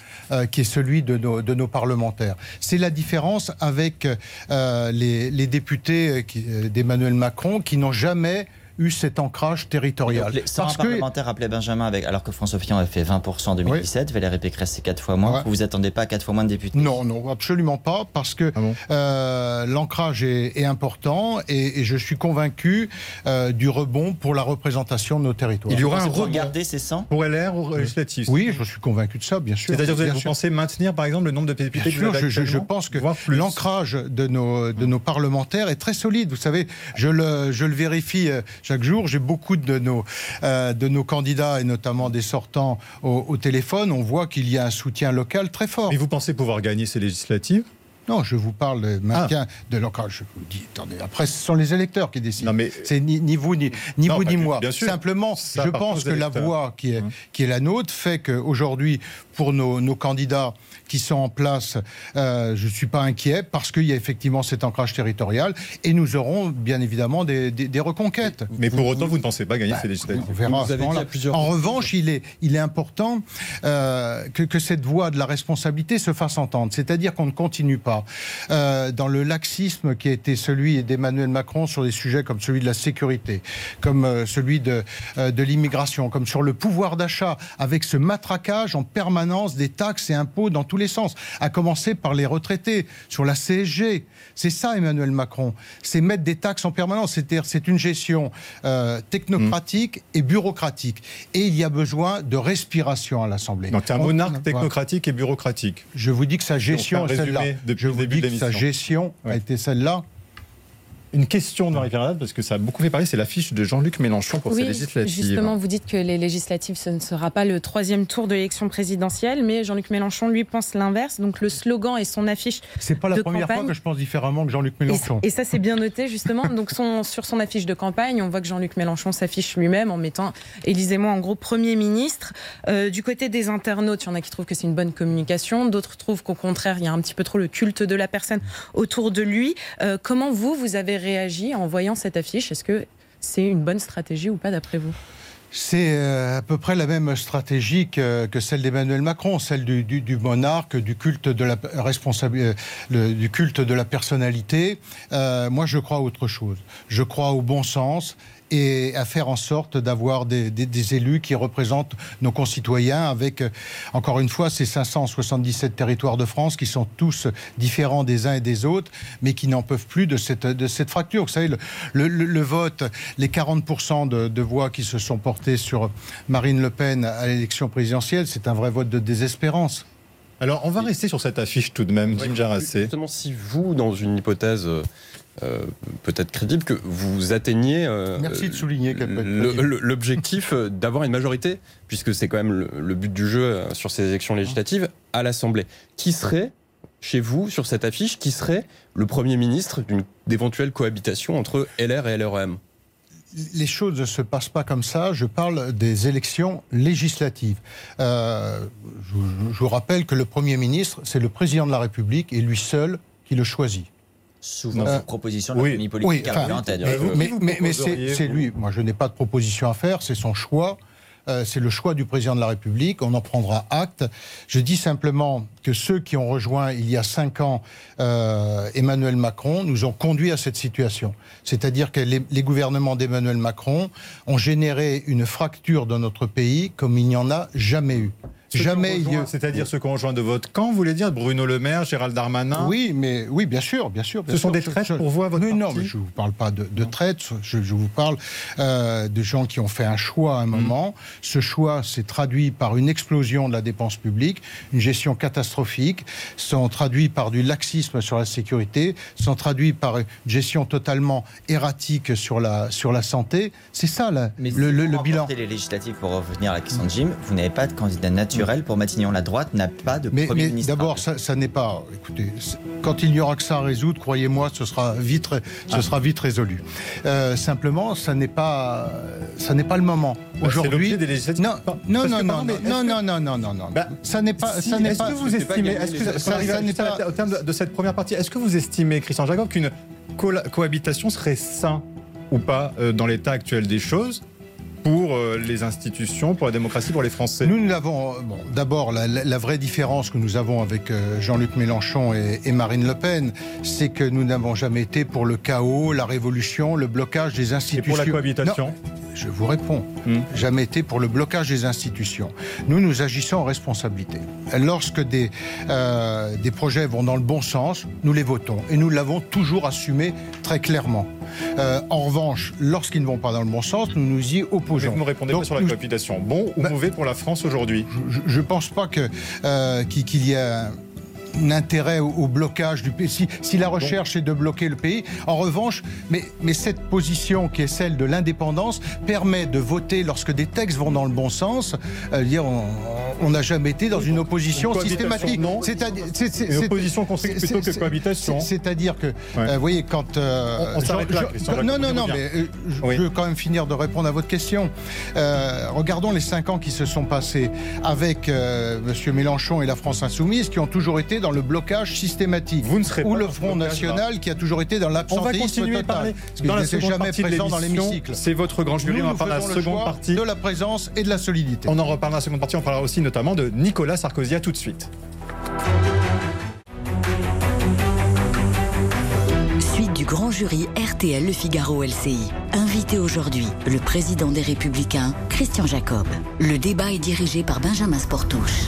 qui est celui de nos, de nos parlementaires. C'est la différence avec les, les, députés qui, des Emmanuel Macron qui n'ont jamais eu cet ancrage territorial. les 100 parlementaires appelé Benjamin, avec, alors que François Fillon a fait 20% en 2017, Valérie Pécresse c'est 4 fois moins. Vous vous attendez pas à 4 fois moins de députés? Non, non, absolument pas, parce que ah euh, l'ancrage est, important et, je suis convaincu euh, du rebond pour la représentation de nos territoires. Il y aura un rebond garder ces 100 Pour LR ou législatif? Oui, je suis convaincu de ça, bien sûr. C'est-à-dire que vous, pensez maintenir, par exemple, le nombre de députés bien sûr, je, je, pense que l'ancrage de nos, de nos parlementaires est très solide. Vous savez, je le, je le vérifie euh, chaque jour. J'ai beaucoup de nos, euh, de nos candidats, et notamment des sortants, au, téléphone. On voit qu'il y a un soutien local très fort. Et vous pensez pouvoir gagner ces législatives? Non, je vous parle de maintien de l'encadrement. Je vous dis, attendez, après, ce sont les électeurs qui décident. Non, mais- C'est ni, ni vous ni, ni, Non, vous, pas ni que- moi. bien sûr. Simplement, Ça je pense que la voie qui est, Hum. qui est la nôtre fait qu'aujourd'hui, pour nos, nos candidats qui sont en place, euh, je ne suis pas inquiet parce qu'il y a effectivement cet ancrage territorial et nous aurons bien évidemment des, des- des reconquêtes. Mais pour autant, vous ne pensez pas gagner ces législatives. On verra Vous avez dit plusieurs En revanche, il est, il est important euh, que, que cette voie de la responsabilité se fasse entendre. C'est-à-dire qu'on ne continue pas euh, dans le laxisme qui a été celui d'Emmanuel Macron sur des sujets comme celui de la sécurité, comme euh, celui de, euh, de l'immigration, comme sur le pouvoir d'achat, avec ce matraquage en permanence des taxes et impôts dans tous les sens, à commencer par les retraités, sur la CSG. C'est ça, Emmanuel Macron. C'est mettre des taxes en permanence. C'est-à-dire, c'est une gestion technocratique et bureaucratique. Et il y a besoin de respiration à l'Assemblée. Donc, un On- monarque technocratique et bureaucratique. Je vous dis que sa gestion est un celle-là. Je vous dis que sa gestion a été celle-là. Une question de Marie-Pierre parce que ça a beaucoup fait parler, c'est l'affiche de Jean-Luc Mélenchon pour ces Oui, législatives. justement, vous dites que les législatives, ce ne sera pas le troisième tour de l'élection présidentielle, mais Jean-Luc Mélenchon, lui, pense l'inverse. Donc le slogan et son affiche C'est pas la de première campagne. fois que je pense différemment que Jean-Luc Et, Mélenchon. et ça, c'est bien noté, justement. Donc, son- sur son affiche de campagne, on voit que Jean-Luc Mélenchon s'affiche lui-même en mettant Élisez-moi en gros Premier ministre. Euh, du côté des internautes, il y en a qui trouvent que c'est une bonne communication, d'autres trouvent qu'au contraire, il y a un petit peu trop le culte de la personne autour de lui. Euh, comment vous, vous avez réagi en voyant cette affiche Est-ce que c'est une bonne stratégie ou pas, d'après vous? C'est euh, à peu près la même stratégie que, celle d'Emmanuel Macron, celle du, monarque, du culte de la responsabilité, du culte de la personnalité. Euh, moi, je crois à autre chose. Je crois au bon sens et à faire en sorte d'avoir des, des- des élus qui représentent nos concitoyens avec, euh, encore une fois, ces 577 territoires de France qui sont tous différents des uns et des autres, mais qui n'en peuvent plus de cette, de cette fracture. Vous savez, le, le- le- le vote, les 40% de, de voix qui se sont portées sur Marine Le Pen à l'élection présidentielle, c'est un vrai vote de désespérance. Alors, on va rester sur cette affiche tout de même, Jim Jarassé. Justement, si vous, dans une hypothèse euh, peut-être crédible, que vous atteigniez euh, Merci de souligner l'objectif euh, d'avoir une majorité, puisque c'est quand même le, le but du jeu sur ces élections législatives, à l'Assemblée. Qui serait, chez vous, sur cette affiche, qui serait le Premier ministre d'une d'éventuelle cohabitation entre LR et LREM les choses ne se passent pas comme ça. Je parle des élections législatives. Euh, je, je vous rappelle que le Premier ministre, c'est le président de la République et lui seul qui le choisit. Souvent, Euh, proposition de la oui, famille politique enfin, mais que- vous- Mais, vous mais- mais proposeriez, c'est lui. Moi, je n'ai pas de proposition à faire. C'est son choix. Euh, c'est le choix du président de la République. On en prendra acte. Je dis simplement que ceux qui ont rejoint il y a cinq ans euh, Emmanuel Macron nous ont conduit à cette situation. C'est-à-dire que les, les gouvernements d'Emmanuel Macron ont généré une fracture dans notre pays comme il n'y en a jamais eu. Jamais C'est-à-dire ceux qui ont rejoint de votre camp, vous voulez dire Bruno Le Maire, Gérald Darmanin Oui, mais oui, bien sûr, bien sûr. bien Ce sont des traites je- pour vous à votre Mais non, mais je ne vous parle pas de, de traites. Je, je vous parle euh, de gens qui ont fait un choix à un moment. Ce choix s'est traduit par une explosion de la dépense publique, une gestion catastrophique, sont traduits par du laxisme sur la sécurité, sont traduits par une gestion totalement erratique sur la sur la santé. C'est ça là, Mais le, si le- vous le bilan. les législatives, pour revenir à la question de Jim, vous n'avez pas de candidat naturel pour Matignon. La droite n'a pas de Mais, Premier mais ministre. d'abord, ça, ça n'est pas. Écoutez, quand il n'y aura que ça à résoudre, croyez-moi, ce sera vite, ce Ah. sera vite résolu. Euh, simplement, ça n'est pas, ça n'est pas le moment. Bah, c'est Aujourd'hui, l'objet des législatives. non, non, non, non, non, non, non, non, non, non, non. Bah, Ça n'est pas, Si, ça n'est est-ce pas. que vous estimez, est-ce que, qu'on arrive Ça n'est pas- au terme de, de cette première partie, est-ce que vous estimez, Christian Jacob, qu'une cohabitation serait sain ou pas euh, dans l'état actuel des choses pour euh, les institutions, pour la démocratie, pour les Français Nous, nous l'avons. Bon, d'abord, la, vraie différence que nous avons avec euh, Jean-Luc Mélenchon et, et Marine Le Pen, c'est que nous n'avons jamais été pour le chaos, la révolution, le blocage des Et institutions. pour la cohabitation Non, je vous réponds. Hmm. Jamais été pour le blocage des institutions. Nous, nous agissons en responsabilité. Lorsque des, euh, des projets vont dans le bon sens, nous les votons. Et nous l'avons toujours assumé très clairement. Euh, en revanche, lorsqu'ils ne vont pas dans le bon sens, nous nous y Mais opposons. vous me répondez Donc, pas sur la nous- cohabitation. Bon ou Bah- mauvais pour la France aujourd'hui je ne pense pas euh, qu'il y un intérêt au, au blocage du pays. Si, si la recherche est de bloquer le pays, en revanche, mais, mais cette position qui est celle de l'indépendance permet de voter lorsque des textes vont dans le bon sens. Euh, dire, on, on n'a jamais été dans une opposition systématique. non. C'est-à-dire, opposition construite plutôt que cohabitation. c'est- C'est-à-dire que, euh, vous voyez, quand. euh, On- s'arrête là, non, non, non, mais euh, je Oui. je veux quand même finir de répondre à votre question. Euh, regardons les cinq ans qui se sont passés avec euh, M. Mélenchon et la France Insoumise, qui ont toujours été dans le blocage systématique. Vous ne serez Ou pas le Front. National, qui a toujours été dans On va l'absentéisme continuer à total. parler Parce dans la n'était seconde jamais partie de présent dans l'émission. l'hémicycle. C'est votre grand jury, Nous, on va parler de la seconde choix partie. de la présence et de la solidité. On en reparle dans la seconde partie. On parlera aussi notamment de Nicolas Sarkozy. À tout de suite. Suite du grand jury RTL Le Figaro LCI. Invité aujourd'hui, le président des Républicains, Christian Jacob. Le débat est dirigé par Benjamin Sportouche.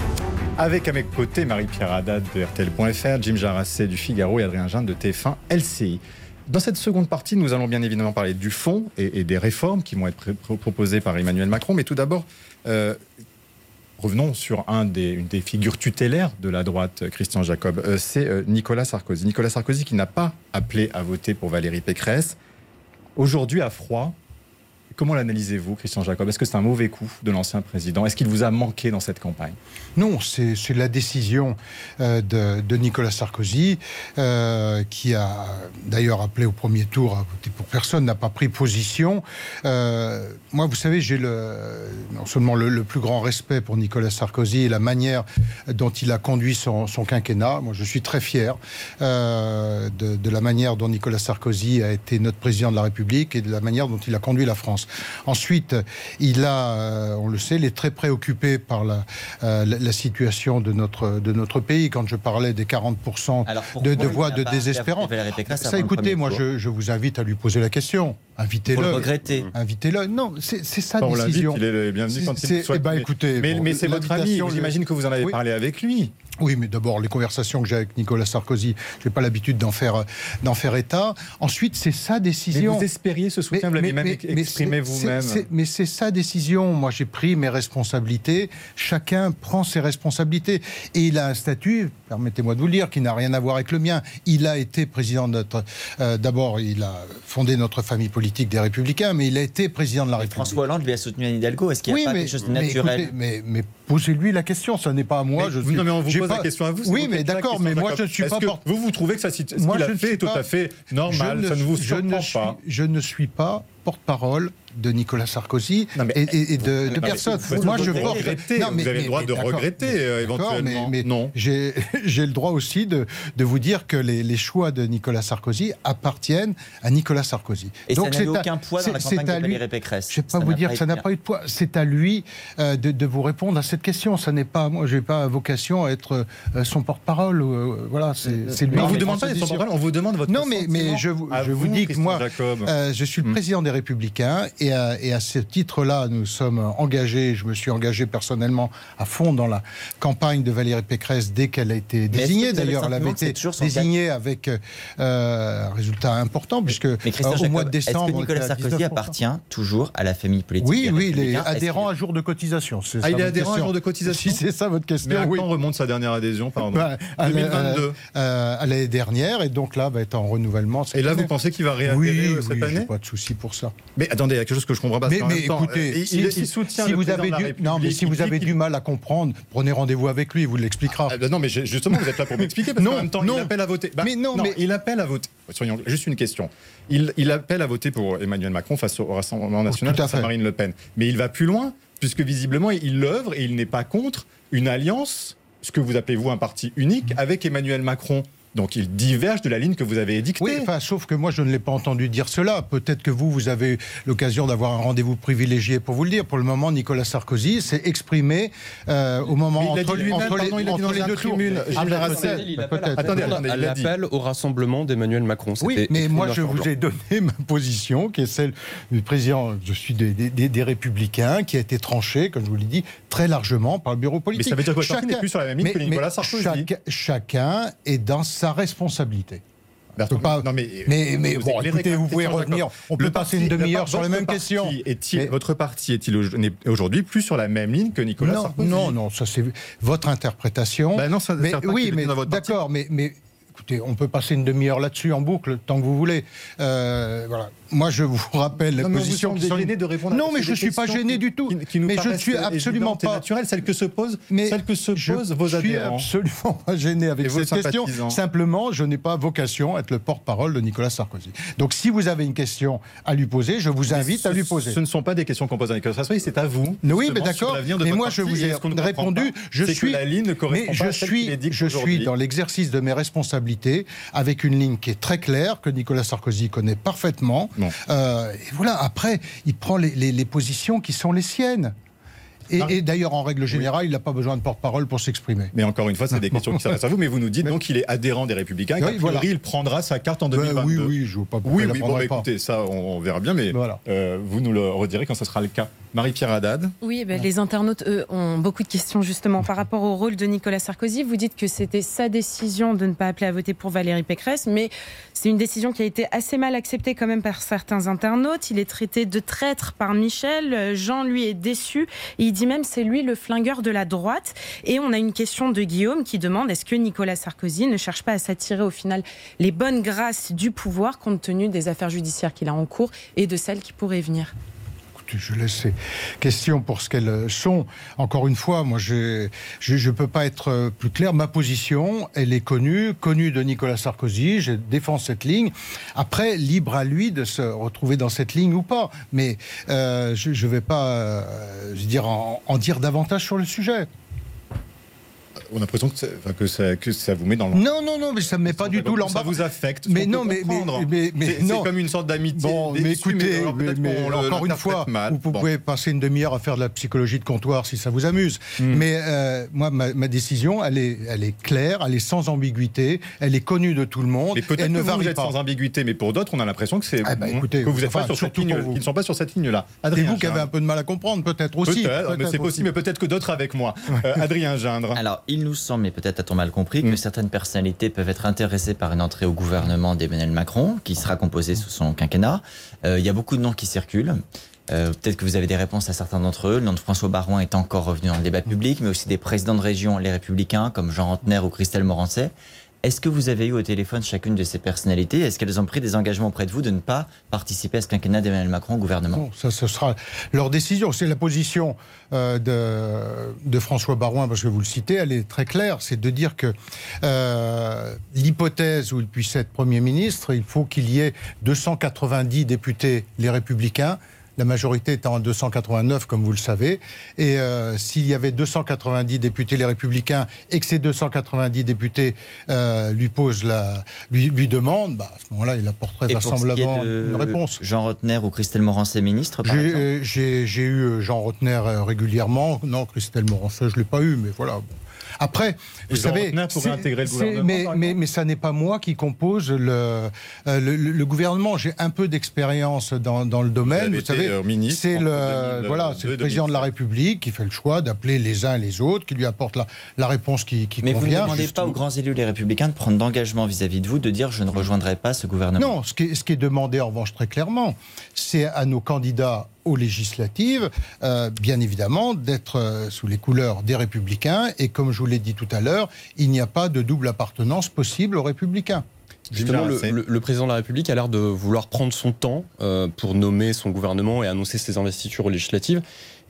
Avec à mes côtés Marie-Pierre Haddad de RTL.fr, Jim Jarassé du Figaro et Adrien Jeanne de TF1 LCI. Dans cette seconde partie, nous allons bien évidemment parler du fond et, des réformes qui vont être proposées par Emmanuel Macron. Mais tout d'abord, euh, revenons sur un des, une des figures tutélaires de la droite, Christian Jacob. Euh, C'est euh, Nicolas Sarkozy. Nicolas Sarkozy qui n'a pas appelé à voter pour Valérie Pécresse. Aujourd'hui, à froid, comment l'analysez-vous, Christian Jacob? Est-ce que c'est un mauvais coup de l'ancien président? Est-ce qu'il vous a manqué dans cette campagne? Non, c'est la décision euh, de, Nicolas Sarkozy, euh, qui a d'ailleurs appelé au premier tour à voter pour personne, n'a pas pris position. Euh, moi, vous savez, j'ai non seulement le, plus grand respect pour Nicolas Sarkozy et la manière dont il a conduit son, quinquennat. Moi, je suis très fier de la manière dont Nicolas Sarkozy a été notre président de la République et de la manière dont il a conduit la France. Ensuite, il a, euh, on le sait, il est très préoccupé par la, euh, la, la situation de notre, de notre pays. Quand je parlais des 40% Alors, pourquoi de, de voix de Pécresse ça écoutez, moi je vous invite à lui poser la question. Vous le Invitez-le. regrettez. Invitez-le. Non, c'est sa décision. il est bienvenu quand il souhaite. eh ben, Mais- écoutez, mais, bon, mais c'est votre ami, j'imagine que vous en avez Oui. parlé avec lui. Oui, mais d'abord, les conversations que j'ai avec Nicolas Sarkozy, je n'ai pas l'habitude d'en faire, d'en faire état. Ensuite, c'est sa Mais décision. vous espériez ce soutien, vous l'avez même exprimé vous-même. Mais c'est sa décision. Moi, j'ai pris mes responsabilités. Chacun prend ses responsabilités. Et il a un statut, permettez-moi de vous le dire, qui n'a rien à voir avec le mien. Il a été président de notre. euh, D'abord, il a fondé notre famille politique des Républicains, mais il a été président de la République. François Hollande lui a soutenu Anne Hidalgo. Est-ce qu'il n'y a pas quelque chose de mais naturel? écoutez, mais, mais posez-lui la question, ça n'est pas à moi. Mais je vous- suis- non, mais on vous pose pas- la question à vous. c'est Oui, mais d'accord, mais moi je ne suis Est-ce pas que Vous, vous trouvez que ça, ce Moi, qu'il je a ne fait suis est tout pas- à fait normal, je ça ne vous surprend pas Je ne suis pas porte-parole de Nicolas Sarkozy Non, mais- et, et- et de, Non, mais personne. Moi, je vous porte- regretter, Non, vous avez le droit de regretter, mais- euh, éventuellement. mais- mais Non. [laughs] J'ai le droit aussi de, de vous dire que les, les choix de Nicolas Sarkozy appartiennent à Nicolas Sarkozy. Et ça Donc, c'est à- aucun poids dans la campagne à de lui- Pécresse. je ne vais pas vous dire que ça n'a pas eu de poids. C'est à lui euh, de, de vous répondre à cette question. Ça n'est pas moi. J'ai pas vocation à être euh, son porte-parole. euh, voilà, c'est lui. Mais on qui vous demande pas décisions. porte-parole, on vous demande votre Non, mais, mais je, vous- je vous dis que moi, je suis le Hmm. président des Républicains et à, et à ce titre-là, nous sommes engagés, je me suis engagé personnellement à fond dans la campagne de Valérie Pécresse dès qu'elle a été désignée. D'ailleurs, elle avait été désignée avec euh, un résultat important, puisque Mais euh, au Jacob, mois de décembre. Est-ce que on Nicolas Sarkozy 19%. appartient toujours à la famille politique Oui, oui, il est Est-ce adhérent à jour de cotisation. Ah, il est adhérent à question. jour de cotisation Si c'est ça votre question, Mais à oui. quand remonte sa dernière adhésion, pardon Bah, à la- 2022. euh, à l'année dernière, et donc là, va être en renouvellement. Et là, année. vous pensez qu'il va réadhérer oui, euh, oui, cette j'ai année pas de souci pour ça. Mais attendez, quelque chose que je comprends pas. Mais, temps, écoutez, euh, il, si, il- soutient si le vous avez du, non, mais si vous avez du mal à comprendre, prenez rendez-vous avec lui, il vous l'expliquera. Ah, bah non, mais justement, vous êtes là pour m'expliquer parce qu'en même temps, non. il appelle à voter. Bah, Mais non, mais- il appelle à voter. Soyons juste une question. Il, il appelle à voter pour Emmanuel Macron face au Rassemblement national, face à. Marine Le Pen. Mais il va plus loin, puisque visiblement, il l'œuvre et il n'est pas contre une alliance, ce que vous appelez vous un parti unique, avec Emmanuel Macron. Donc il diverge de la ligne que vous avez édictée. Oui, enfin, sauf que moi, je ne l'ai pas entendu dire cela. Peut-être que vous, vous avez eu l'occasion d'avoir un rendez-vous privilégié pour vous le dire. Pour le moment, Nicolas Sarkozy s'est exprimé euh, au moment Mais entre, dit lui-même, entre pardon, il les, entre dans les un deux tours. tribune. Ah. Attendez, à attendez, il l'a dit. l'appel au rassemblement d'Emmanuel Macron. Oui, mais moi je vous ai donné ma position, qui est celle du président. Je suis des, des- des- des Républicains, qui a été tranchée, comme je vous l'ai dit, très largement par le bureau Mais politique. ça veut dire que parti n'est plus sur la même ligne mais- que Nicolas mais Sarkozy. chacun est dans sa responsabilité. Bertrand, peut pas- non, mais, Mais, mais vous bon, écoutez, vous pouvez revenir. On peut Le passer une demi-heure sur la même parti question. Mais- Votre parti est-il aujourd'hui plus sur la même ligne que Nicolas non, Sarkozy non, non, ça c'est votre interprétation. Ben non, ça- mais, oui, mais d'accord, mais, mais Écoutez, on peut passer une demi-heure là-dessus en boucle, tant que vous voulez. Euh, voilà. Moi, je vous rappelle la Non, mais position vous sont... gêné de répondre à Non, mais je suis pas gêné qui- du tout. qui- qui nous mais je paraissent suis absolument pas. naturelles, celles que se posent, Mais celles que se je posent vos suis adhérents. absolument pas gêné avec cette question. Simplement, je n'ai pas vocation à être le porte-parole de Nicolas Sarkozy. Donc, si vous avez une question à lui poser, je vous invite à lui poser. Ce ne sont pas des questions qu'on pose à Nicolas Sarkozy, c'est à vous. Oui, mais d'accord. Mais moi, je vous ai ne répondu. Je suis. la ligne ne correspond mais pas je celle suis, je suis dans l'exercice de mes responsabilités avec une ligne qui est très claire que Nicolas Sarkozy connaît parfaitement. Bon. Euh, et voilà. Après, il prend les, les- les positions qui sont les siennes. Et, et d'ailleurs, en règle générale, il n'a pas besoin de porte-parole pour s'exprimer. Mais encore une fois, c'est des [laughs] questions qui s'adressent à vous. Mais vous nous dites donc qu'il est adhérent des Républicains. Oui, voilà. il prendra sa carte en Ben 2022. oui, oui, je ne vois pas Oui, oui, bon, bah, écoutez, ça, on, on verra bien, mais Voilà. euh, vous nous le redirez quand ce sera le cas. Marie-Pierre Haddad, Oui, ben, les internautes, eux, ont beaucoup de questions justement par rapport au rôle de Nicolas Sarkozy. Vous dites que c'était sa décision de ne pas appeler à voter pour Valérie Pécresse, mais c'est une décision qui a été assez mal acceptée quand même par certains internautes. Il est traité de traître par Michel. Jean, lui, est déçu. Et il dit même c'est lui le flingueur de la droite. Et on a une question de Guillaume qui demande est-ce que Nicolas Sarkozy ne cherche pas à s'attirer au final les bonnes grâces du pouvoir compte tenu des affaires judiciaires qu'il a en cours et de celles qui pourraient venir? Je laisse ces questions pour ce qu'elles sont. Encore une fois, moi, je ne peux pas être euh, plus clair. Ma position, elle est connue, connue de Nicolas Sarkozy. Je défends cette ligne. Après, libre à lui de se retrouver dans cette ligne ou pas. Mais euh, je ne vais pas euh, dire, en, en dire davantage sur le sujet. On a l'impression que, c'est- enfin, que, ça, que ça vous met dans le. Non, non, non, mais ça ne met pas du tout Ça l'embarras. vous affecte. Mais non, mais- mais- comprendre. mais- mais c'est, non. c'est comme une sorte d'amitié. Bon, mais écoutez, encore une fois, mal. vous Bon. pouvez passer une demi-heure à faire de la psychologie de comptoir si ça vous amuse. Hmm. Mais euh, moi, ma, ma décision, elle est, elle est claire, elle est sans ambiguïté, elle est connue de tout le monde. Mais peut-être elle que ne vous, êtes pas. sans ambiguïté, mais pour d'autres, on a l'impression que c'est Ah bah, que écoutez, vous êtes pas sur cette ligne, qu'ils ne sont pas sur cette ligne-là. Adrien vous qui avez un peu de mal à comprendre, peut-être aussi. Peut-être, mais peut-être c'est possible, mais peut-être que d'autres avec moi. Euh, Adrien Gindre. Alors, il nous semble, mais peut-être a-t-on mal compris, Mm. que certaines personnalités peuvent être intéressées par une entrée au gouvernement d'Emmanuel Macron, qui sera composé sous son quinquennat. Euh, il y a beaucoup de noms qui circulent. Euh, peut-être que vous avez des réponses à certains d'entre eux. Le nom de François Barouin est encore revenu dans le débat public, mais aussi des présidents de région, les Républicains, comme Jean Rantner ou Christelle Morancet. Est-ce que vous avez eu au téléphone chacune de ces personnalités? Est-ce qu'elles ont pris des engagements auprès de vous de ne pas participer à ce quinquennat d'Emmanuel Macron au gouvernement? Ça, ce sera leur décision. C'est la position euh, de, de François Barouin, parce que vous le citez, elle est très claire. C'est de dire que euh, l'hypothèse où il puisse être Premier ministre, il faut qu'il y ait 290 députés, les Républicains, la majorité étant à 289, comme vous le savez. Et euh, s'il y avait 290 députés les Républicains et que ces 290 députés euh, lui posent la, lui, lui demandent, bah, à ce moment-là, il apporterait vraisemblablement une réponse. Jean Rotner ou Christelle Morancet, ministre, par J'ai exemple euh, eu Jean Rotner régulièrement. Non, Christelle Morancet, je ne l'ai pas eu, mais voilà. bon. Après, vous Jean savez, c'est- intégrer le gouvernement, Mais, mais, mais ça n'est pas moi qui compose le, euh, le, le- le gouvernement. J'ai un peu d'expérience dans, dans le domaine. avez Vous, savez, euh, ministre c'est le 2000, voilà, c'est le 2002, président de la 2007. République qui fait le choix d'appeler les uns et les autres, qui lui apporte la, la réponse qui, qui Mais vous ne convient. demandez pas aux grands élus les républicains de prendre d'engagement vis-à-vis de vous, de dire je ne rejoindrai pas ce gouvernement Non, ce qui, est, ce qui est demandé en revanche très clairement, c'est à nos candidats aux législatives, euh, bien évidemment, d'être euh, sous les couleurs des républicains. Et comme je vous l'ai dit tout à l'heure, il n'y a pas de double appartenance possible aux républicains. Justement, le, c'est- le- le président de la République a l'air de vouloir prendre son temps euh, pour nommer son gouvernement et annoncer ses investitures aux législatives.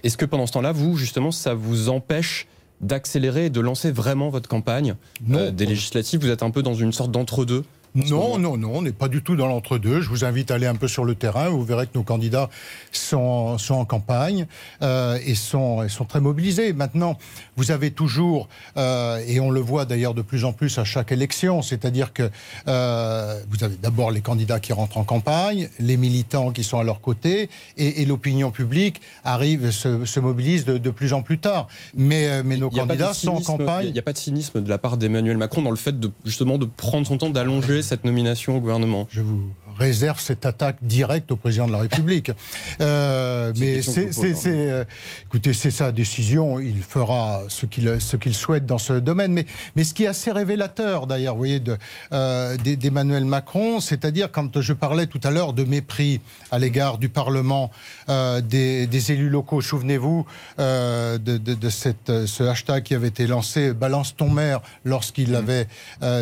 Est-ce que pendant ce temps-là, vous, justement, ça vous empêche d'accélérer et de lancer vraiment votre campagne Non. euh, des législatives? Vous êtes un peu dans une sorte d'entre-deux Non, non, non, on n'est pas du tout dans l'entre-deux. Je vous invite à aller un peu sur le terrain. Vous verrez que nos candidats sont, sont en campagne euh, et, sont, et sont très mobilisés. Maintenant, vous avez toujours, euh, et on le voit d'ailleurs de plus en plus à chaque élection, c'est-à-dire que euh, vous avez d'abord les candidats qui rentrent en campagne, les militants qui sont à leur côté, et, et l'opinion publique arrive, se, se mobilise de, de plus en plus tard. Mais, mais nos a candidats sont en campagne. Il n'y a pas de cynisme de la part d'Emmanuel Macron dans le fait de justement de prendre son temps d'allonger cette nomination au gouvernement. Je vous réserve cette attaque directe au président de la République. [laughs] Euh, mais c'est, euh, écoutez, c'est sa décision. Il fera ce qu'il ce qu'il souhaite dans ce domaine. Mais mais ce qui est assez révélateur, d'ailleurs, vous voyez, de, euh, d'Emmanuel Macron, c'est-à-dire quand je parlais tout à l'heure de mépris à l'égard du Parlement, des, des, élus locaux. Souvenez-vous de, de, de, cette, ce hashtag qui avait été lancé, balance ton maire, lorsqu'il mmh. avait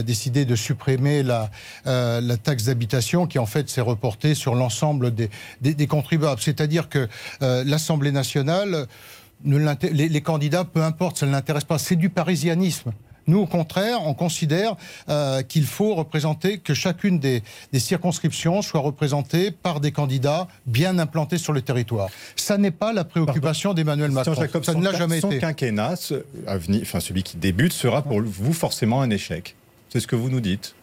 décidé de supprimer la, la taxe d'habitation qui en fait s'est reporté sur l'ensemble des, des, contribuables. C'est-à-dire que euh, l'Assemblée nationale, les, les, candidats, peu importe, ça ne l'intéresse pas. C'est du parisianisme. Nous, au contraire, on considère euh, qu'il faut représenter que chacune des, des, circonscriptions soit représentée par des candidats bien implantés sur le territoire. Ça n'est pas la préoccupation d'Emmanuel Macron. Jacob, ça ne l'a jamais son été. Son quinquennat, enfin celui qui débute, sera pour vous forcément un échec. C'est ce que vous nous dites.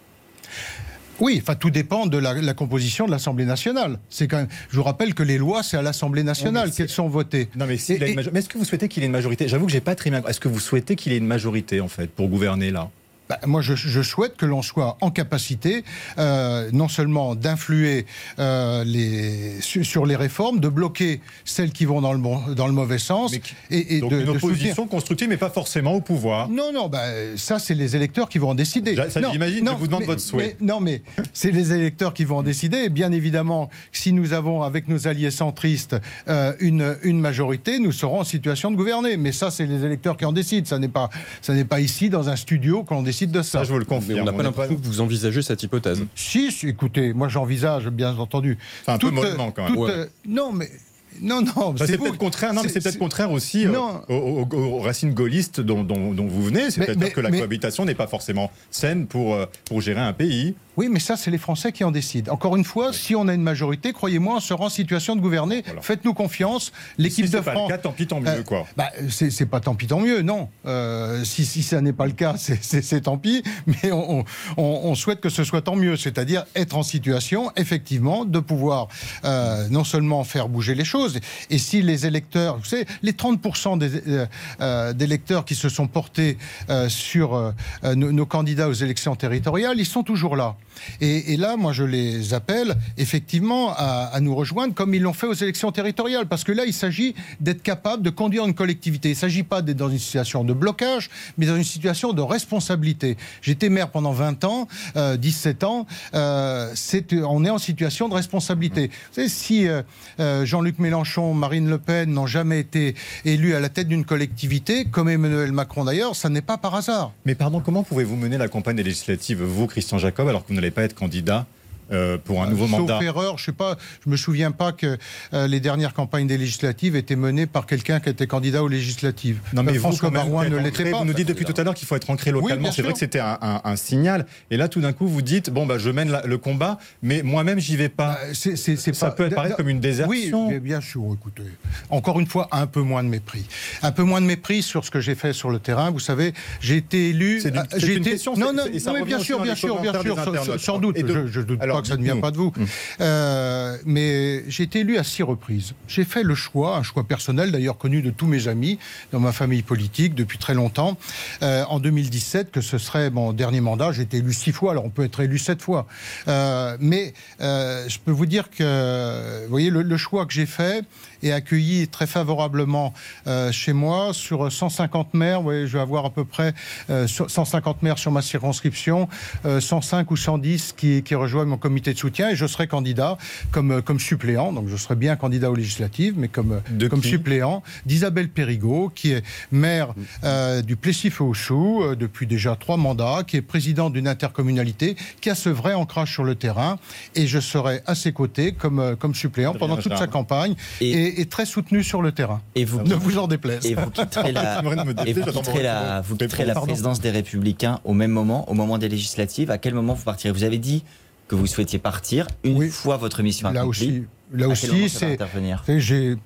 Oui, enfin tout dépend de la, composition de l'Assemblée nationale. C'est quand même, je vous rappelle que les lois, c'est à l'Assemblée nationale qu'elles sont votées. Non, mais, mais est-ce que vous souhaitez qu'il ait une majorité? J'avoue que j'ai pas très bien. Est-ce que vous souhaitez qu'il ait une majorité en fait pour gouverner là? Bah, moi, je, souhaite que l'on soit en capacité euh, non seulement d'influer euh, les, sur les réformes, de bloquer celles qui vont dans le, bon, dans le mauvais sens. et, donc de, une opposition constructive, mais pas forcément au pouvoir. Non, non, bah, ça, c'est les électeurs qui vont en décider. Ça, j'imagine, je vous demande votre souhait. non, mais [laughs] c'est les électeurs qui vont en décider. Et bien évidemment, si nous avons, avec nos alliés centristes, euh, une, une majorité, nous serons en situation de gouverner. Mais ça, c'est les électeurs qui en décident. Ça n'est pas, ça n'est pas ici, dans un studio, qu'on décide de ça. je vous le confirme. on n'a pas l'impression que vous envisagez cette hypothèse. Si, écoutez, moi j'envisage, bien entendu. Enfin, un peu mollement quand même. Euh, non, mais non, non, c'est peut-être contraire. Non, mais c'est peut-être contraire aussi euh, aux, racines gaullistes dont, vous venez. C'est-à-dire que la cohabitation n'est pas forcément saine pour, euh, pour gérer un pays. Oui, mais ça, c'est les Français qui en décident. Encore une fois, si on a une majorité, croyez-moi, on sera en situation de gouverner. Faites-nous confiance. L'équipe si de France. Pas le cas, tant pis, tant mieux, quoi. Bah, c'est pas tant pis, tant mieux, non. Euh, si, si ça n'est pas le cas, [laughs] c'est tant pis. Mais on, on, souhaite que ce soit tant mieux. C'est-à-dire être en situation, effectivement, de pouvoir non seulement faire bouger les choses, et si les électeurs, vous savez, les 30% des, euh, euh, électeurs qui se sont portés euh, sur nos, candidats aux élections territoriales, ils sont toujours là. Et, là, moi, je les appelle effectivement à, nous rejoindre comme ils l'ont fait aux élections territoriales, parce que là, il s'agit d'être capable de conduire une collectivité. Il ne s'agit pas d'être dans une situation de blocage, mais dans une situation de responsabilité. J'étais maire pendant 20 ans, 17 ans. on est en situation de responsabilité. Vous savez, si Jean-Luc Mélenchon Marine Le Pen n'ont jamais été élus à la tête d'une collectivité, comme Emmanuel Macron d'ailleurs, ça n'est pas par hasard. Mais pardon, comment pouvez-vous mener la campagne législative, vous, Christian Jacob, alors que vous pas être candidat euh, pour un nouveau Sauf mandat. erreur, je sais pas, je me souviens pas que euh, les dernières campagnes des législatives étaient menées par quelqu'un qui était candidat aux législatives. Non mais euh, François Barouin ne l'était pas. Vous nous dites depuis tout à l'heure qu'il faut être ancré localement. c'est vrai que c'était un, signal. Et là, tout d'un coup, vous dites bon bah je mène le combat, mais moi-même j'y vais pas. Bah, c'est, Ça peut apparaître comme une désertion. Oui, bien sûr. Écoutez, encore une fois, un peu moins de mépris, un peu moins de mépris sur ce que j'ai fait sur le terrain. Vous savez, j'ai été élu. C'est, j'ai été... question. Non, non, bien sûr, bien sûr, bien sûr, sans doute. Je doute que ça ne vient pas de vous. Mmh. Euh, mais j'ai été élu à six reprises. J'ai fait le choix, un choix personnel d'ailleurs connu de tous mes amis dans ma famille politique depuis très longtemps, euh, en 2017, que ce serait mon dernier mandat. J'ai été élu six fois, alors on peut être élu sept fois. Euh, mais je peux vous dire que, vous voyez, le choix que j'ai fait, et accueilli très favorablement euh, chez moi. Sur 150 maires, je vais avoir à peu près 150 euh, maires sur ma circonscription, 105 euh, ou 110 qui, qui, rejoignent mon comité de soutien et je serai candidat comme, comme suppléant. Donc je serai bien candidat aux législatives, mais comme, comme suppléant d'Isabelle Périgot, qui est maire du Plessis-Fauchou depuis déjà trois mandats, qui est président d'une intercommunalité, qui a ce vrai ancrage sur le terrain. Et je serai à ses côtés comme, comme suppléant pendant toute sa campagne. Et, est, très soutenu sur le terrain. Et vous, ne vous en déplaise. Et vous quitterez la, [laughs] vous la, présidence des Républicains au même moment, au moment des législatives. À quel moment vous partirez? Vous avez dit que vous souhaitiez partir une fois votre mission accomplie. Là aussi, là aussi, c'est. J'ai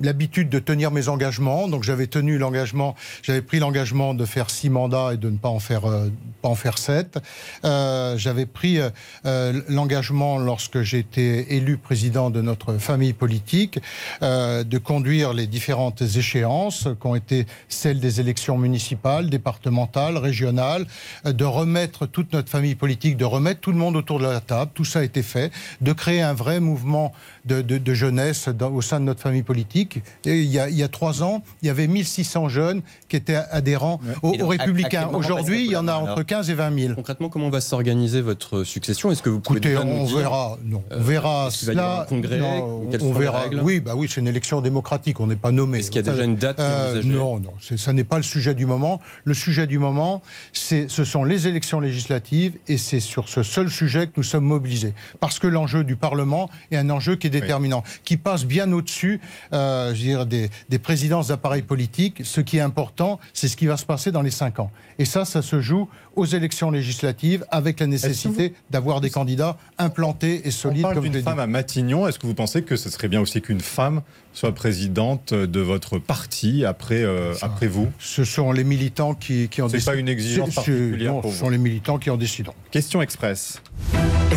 l'habitude de tenir mes engagements. Donc j'avais tenu l'engagement, j'avais pris l'engagement de faire six mandats et de ne pas en faire, euh, pas en faire sept. Euh, j'avais pris euh, l'engagement lorsque j'étais élu président de notre famille politique de conduire les différentes échéances qui ont été celles des élections municipales, départementales, régionales, de remettre toute notre famille politique, de remettre tout le monde autour de la table. Tout ça a été fait, de créer un vrai mouvement de, de jeunesse dans, au sein de notre famille politique il, y a, trois ans, il y avait 1600 jeunes qui étaient adhérents aux, Républicains. Aujourd'hui, il y en a entre 15 et 20 000. Concrètement, comment va s'organiser votre succession? Est-ce que vous pouvez Écoutez, on verra. Non, on euh, verra cela. congrès on verra. Oui, bah oui, c'est une élection démocratique. On n'est pas nommé. Est-ce qu'il y a déjà une date euh, Non, non, ça n'est pas le sujet du moment. Le sujet du moment, ce sont les élections législatives et c'est sur ce seul sujet que nous sommes mobilisés. Parce que l'enjeu du Parlement est un enjeu qui est déterminant, qui passe bien au-dessus. Euh, je dire, des, des présidences d'appareils politiques. Ce qui est important, c'est ce qui va se passer dans les cinq ans. Et ça, ça se joue aux élections législatives avec la nécessité d'avoir des candidats implantés et solides. On parle d'une femme à Matignon. Est-ce que vous pensez que ce serait bien aussi qu'une femme soit présidente de votre parti après, euh, après vous? Ce sont les militants qui, qui ont décidé. C'est pas une exigence particulière non, Ce sont les militants qui en décident. Question express.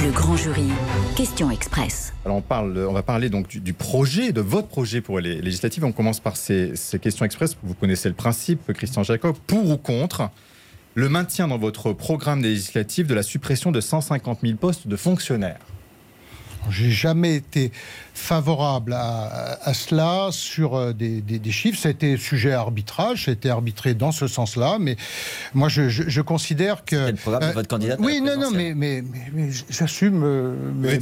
Le grand jury. Question express. Alors on, parle, on va parler donc du, projet, de votre projet pour les législatives. On commence par ces, ces questions express. Vous connaissez le principe, Christian Jacob. Pour ou contre? Le maintien dans votre programme législatif de la suppression de 150 000 postes de fonctionnaires j'ai jamais été favorable à, cela sur euh, des, des, chiffres. Ça a été sujet à arbitrage, ça a été arbitré dans ce sens-là, mais moi je, je, considère que. le programme de euh, votre candidat Oui, non, non, mais, mais, mais, j'assume. Euh, mais,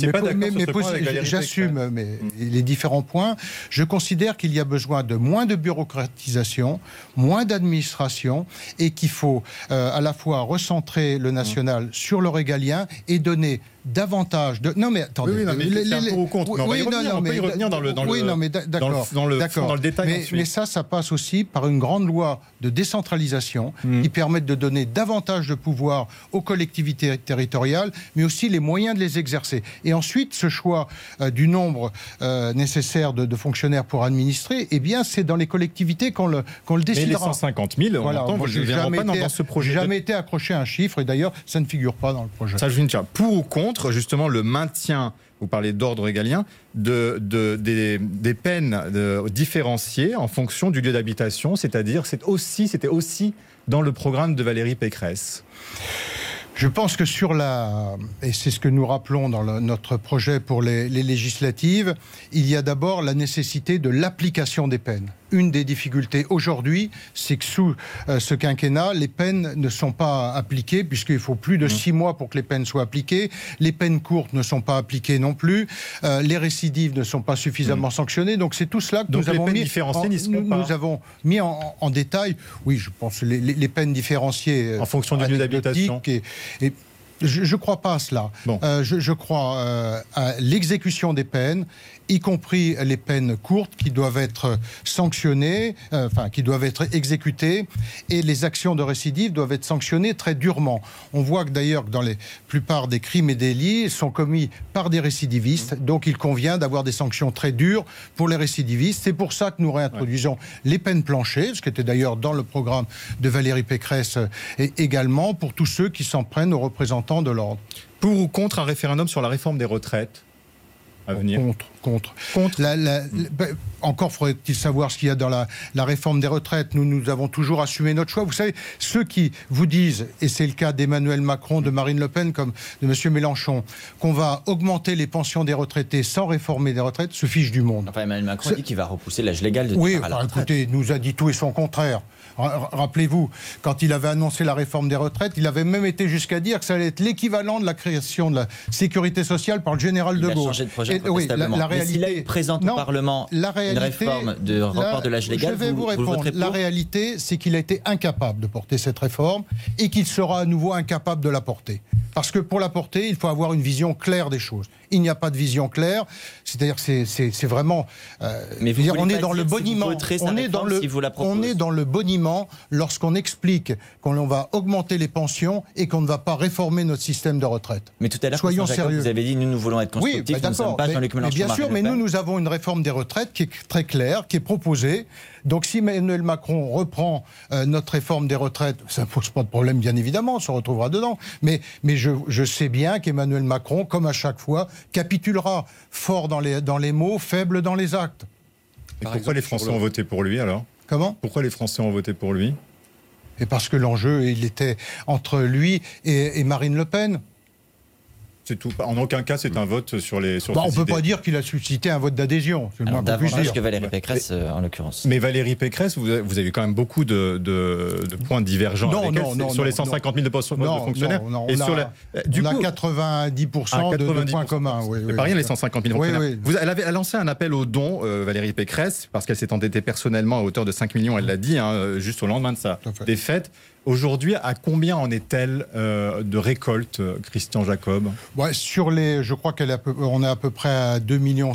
j'assume mais les différents points. Je considère qu'il y a besoin de moins de bureaucratisation, moins d'administration, et qu'il faut à la fois recentrer le national sur le régalien et donner davantage de. Non, mais attendez. Oui, non, mais les, les, pour ou contre. Oui, on, va non, mais, y revenir dans le, dans oui, le, non, mais d'accord, dans le, dans le détail. Mais, mais, ça, ça passe aussi par une grande loi de décentralisation mmh. qui permette de donner davantage de pouvoir aux collectivités territoriales, mais aussi les moyens de les exercer. Et ensuite, ce choix euh, du nombre euh, nécessaire de, de, fonctionnaires pour administrer, eh bien, c'est dans les collectivités qu'on le, qu'on le décidera. Mais les 150 000, on voilà, entend, moi, je jamais pas dans, ce projet. jamais été accroché à un chiffre, et d'ailleurs, ça ne figure pas dans le projet. Ça, je viens de dire. Pour ou contre, justement, le maintien vous parlez d'ordre régalien, de, des, peines différenciées en fonction du lieu d'habitation, c'est-à-dire c'est aussi, c'était aussi dans le programme de Valérie Pécresse. Je pense que sur la, et c'est ce que nous rappelons dans notre projet pour les, législatives, il y a d'abord la nécessité de l'application des peines. Une des difficultés aujourd'hui, c'est que sous euh, ce quinquennat, les peines ne sont pas appliquées, puisqu'il faut plus de mmh. six mois pour que les peines soient appliquées. Les peines courtes ne sont pas appliquées non plus. Euh, les récidives ne sont pas suffisamment mmh. sanctionnées. Donc c'est tout cela que nous avons mis. En, nous, nous, avons mis en, détail. Oui, je pense les, les, peines différenciées en fonction du lieu d'habitation. Et je ne crois pas à cela. Euh, je, crois euh, à l'exécution des peines, y compris les peines courtes qui doivent être sanctionnées, euh, enfin qui doivent être exécutées, et les actions de récidive doivent être sanctionnées très durement. On voit que d'ailleurs que dans la plupart des crimes et délits sont commis par des récidivistes, donc il convient d'avoir des sanctions très dures pour les récidivistes. C'est pour ça que nous réintroduisons les peines planchées, ce qui était d'ailleurs dans le programme de Valérie Pécresse et également pour tous ceux qui s'en prennent aux représentants de l'ordre. Pour ou contre un référendum sur la réforme des retraites à venir Contre. Contre. contre. Ben, encore faudrait-il savoir ce qu'il y a dans la, réforme des retraites. Nous, nous avons toujours assumé notre choix. Vous savez, ceux qui vous disent, et c'est le cas d'Emmanuel Macron, de Marine Le Pen, comme de M. Mélenchon, qu'on va augmenter les pensions des retraités sans réformer les retraites, se fichent du monde. Enfin, Emmanuel Macron dit qu'il va repousser l'âge légal de Oui, à la écoutez, nous a dit tout et son contraire. Rappelez-vous, quand il avait annoncé la réforme des retraites, il avait même été jusqu'à dire que ça allait être l'équivalent de la création de la sécurité sociale par le général de Gaulle. Il a changé de projet oui, la, réalité, il présente au Parlement la réalité, une réforme de report de l'âge légal, je vais vous, répondre. la réalité, c'est qu'il a été incapable de porter cette réforme et qu'il sera à nouveau incapable de la porter. Parce que pour la porter, il faut avoir une vision claire des choses. Il n'y a pas de vision claire. C'est-à-dire que c'est- vraiment. euh, Mais vous dire, on est dans le boniment. On est dans le. On est dans le boniment lorsqu'on explique qu'on va augmenter les pensions et qu'on ne va pas réformer notre système de retraite. Mais tout à l'heure, Soyons sérieux. vous avez dit nous, nous voulons être Oui, constructifs, bah, nous ne sommes d'accord. pas mais- Jean-Luc mais Mélenchon. bien sûr, mais nous, nous avons une réforme des retraites qui est très claire, qui est proposée. Donc, si Emmanuel Macron reprend euh, notre réforme des retraites, ça ne pose pas de problème, bien évidemment, on se retrouvera dedans. Mais, mais je, je sais bien qu'Emmanuel Macron, comme à chaque fois, capitulera fort dans les, dans les mots, faible dans les actes. Et pourquoi exemple, les Français le- ont voté pour lui alors? Comment? Pourquoi les Français ont voté pour lui? Et parce que l'enjeu, il était entre lui et, et Marine Le Pen. C'est tout. En aucun cas, c'est un vote sur les. Sur Bah, on ne peut idées. pas dire qu'il a suscité un vote d'adhésion. Davantage que Valérie. Pécresse, euh, en l'occurrence. Mais Valérie Pécresse, vous avez, vous avez quand même beaucoup de, de- de points divergents Non, avec non, elle, non, sur les non, 150 000 de postes de fonctionnaires. non, non, et on sur a- la- euh, du on a coup, 90%, à de, de 90%. points communs. Oui, C'est oui, pas rien, les 150 000 Oui, fonctionnaires. oui. Vous, elle avait lancé un appel aux dons, euh, Valérie Pécresse, parce qu'elle s'est endettée personnellement à hauteur de 5 millions, elle l'a dit, hein, juste au lendemain de sa défaite. Aujourd'hui, à combien en est-elle euh, de récolte, euh, Christian Jacob? Ouais, sur les, je crois qu'on est, à peu- près à 2,5 millions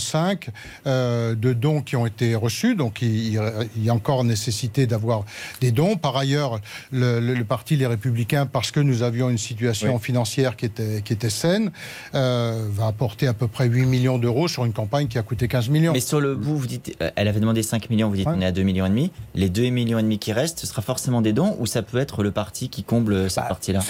euh, de dons qui ont été reçus. Donc il, il y a encore nécessité d'avoir des dons. Par ailleurs, le, le- le parti Les Républicains, parce que nous avions une situation Oui. financière qui était, qui était saine, euh, va apporter à peu près 8 millions d'euros sur une campagne qui a coûté 15 millions. Mais sur le bout, vous dites, euh, elle avait demandé 5 millions, vous dites Ouais. on est à 2 millions et demi. Les 2 millions et demi qui restent, ce sera forcément des dons ou ça peut être le parti qui comble cette Bah, partie-là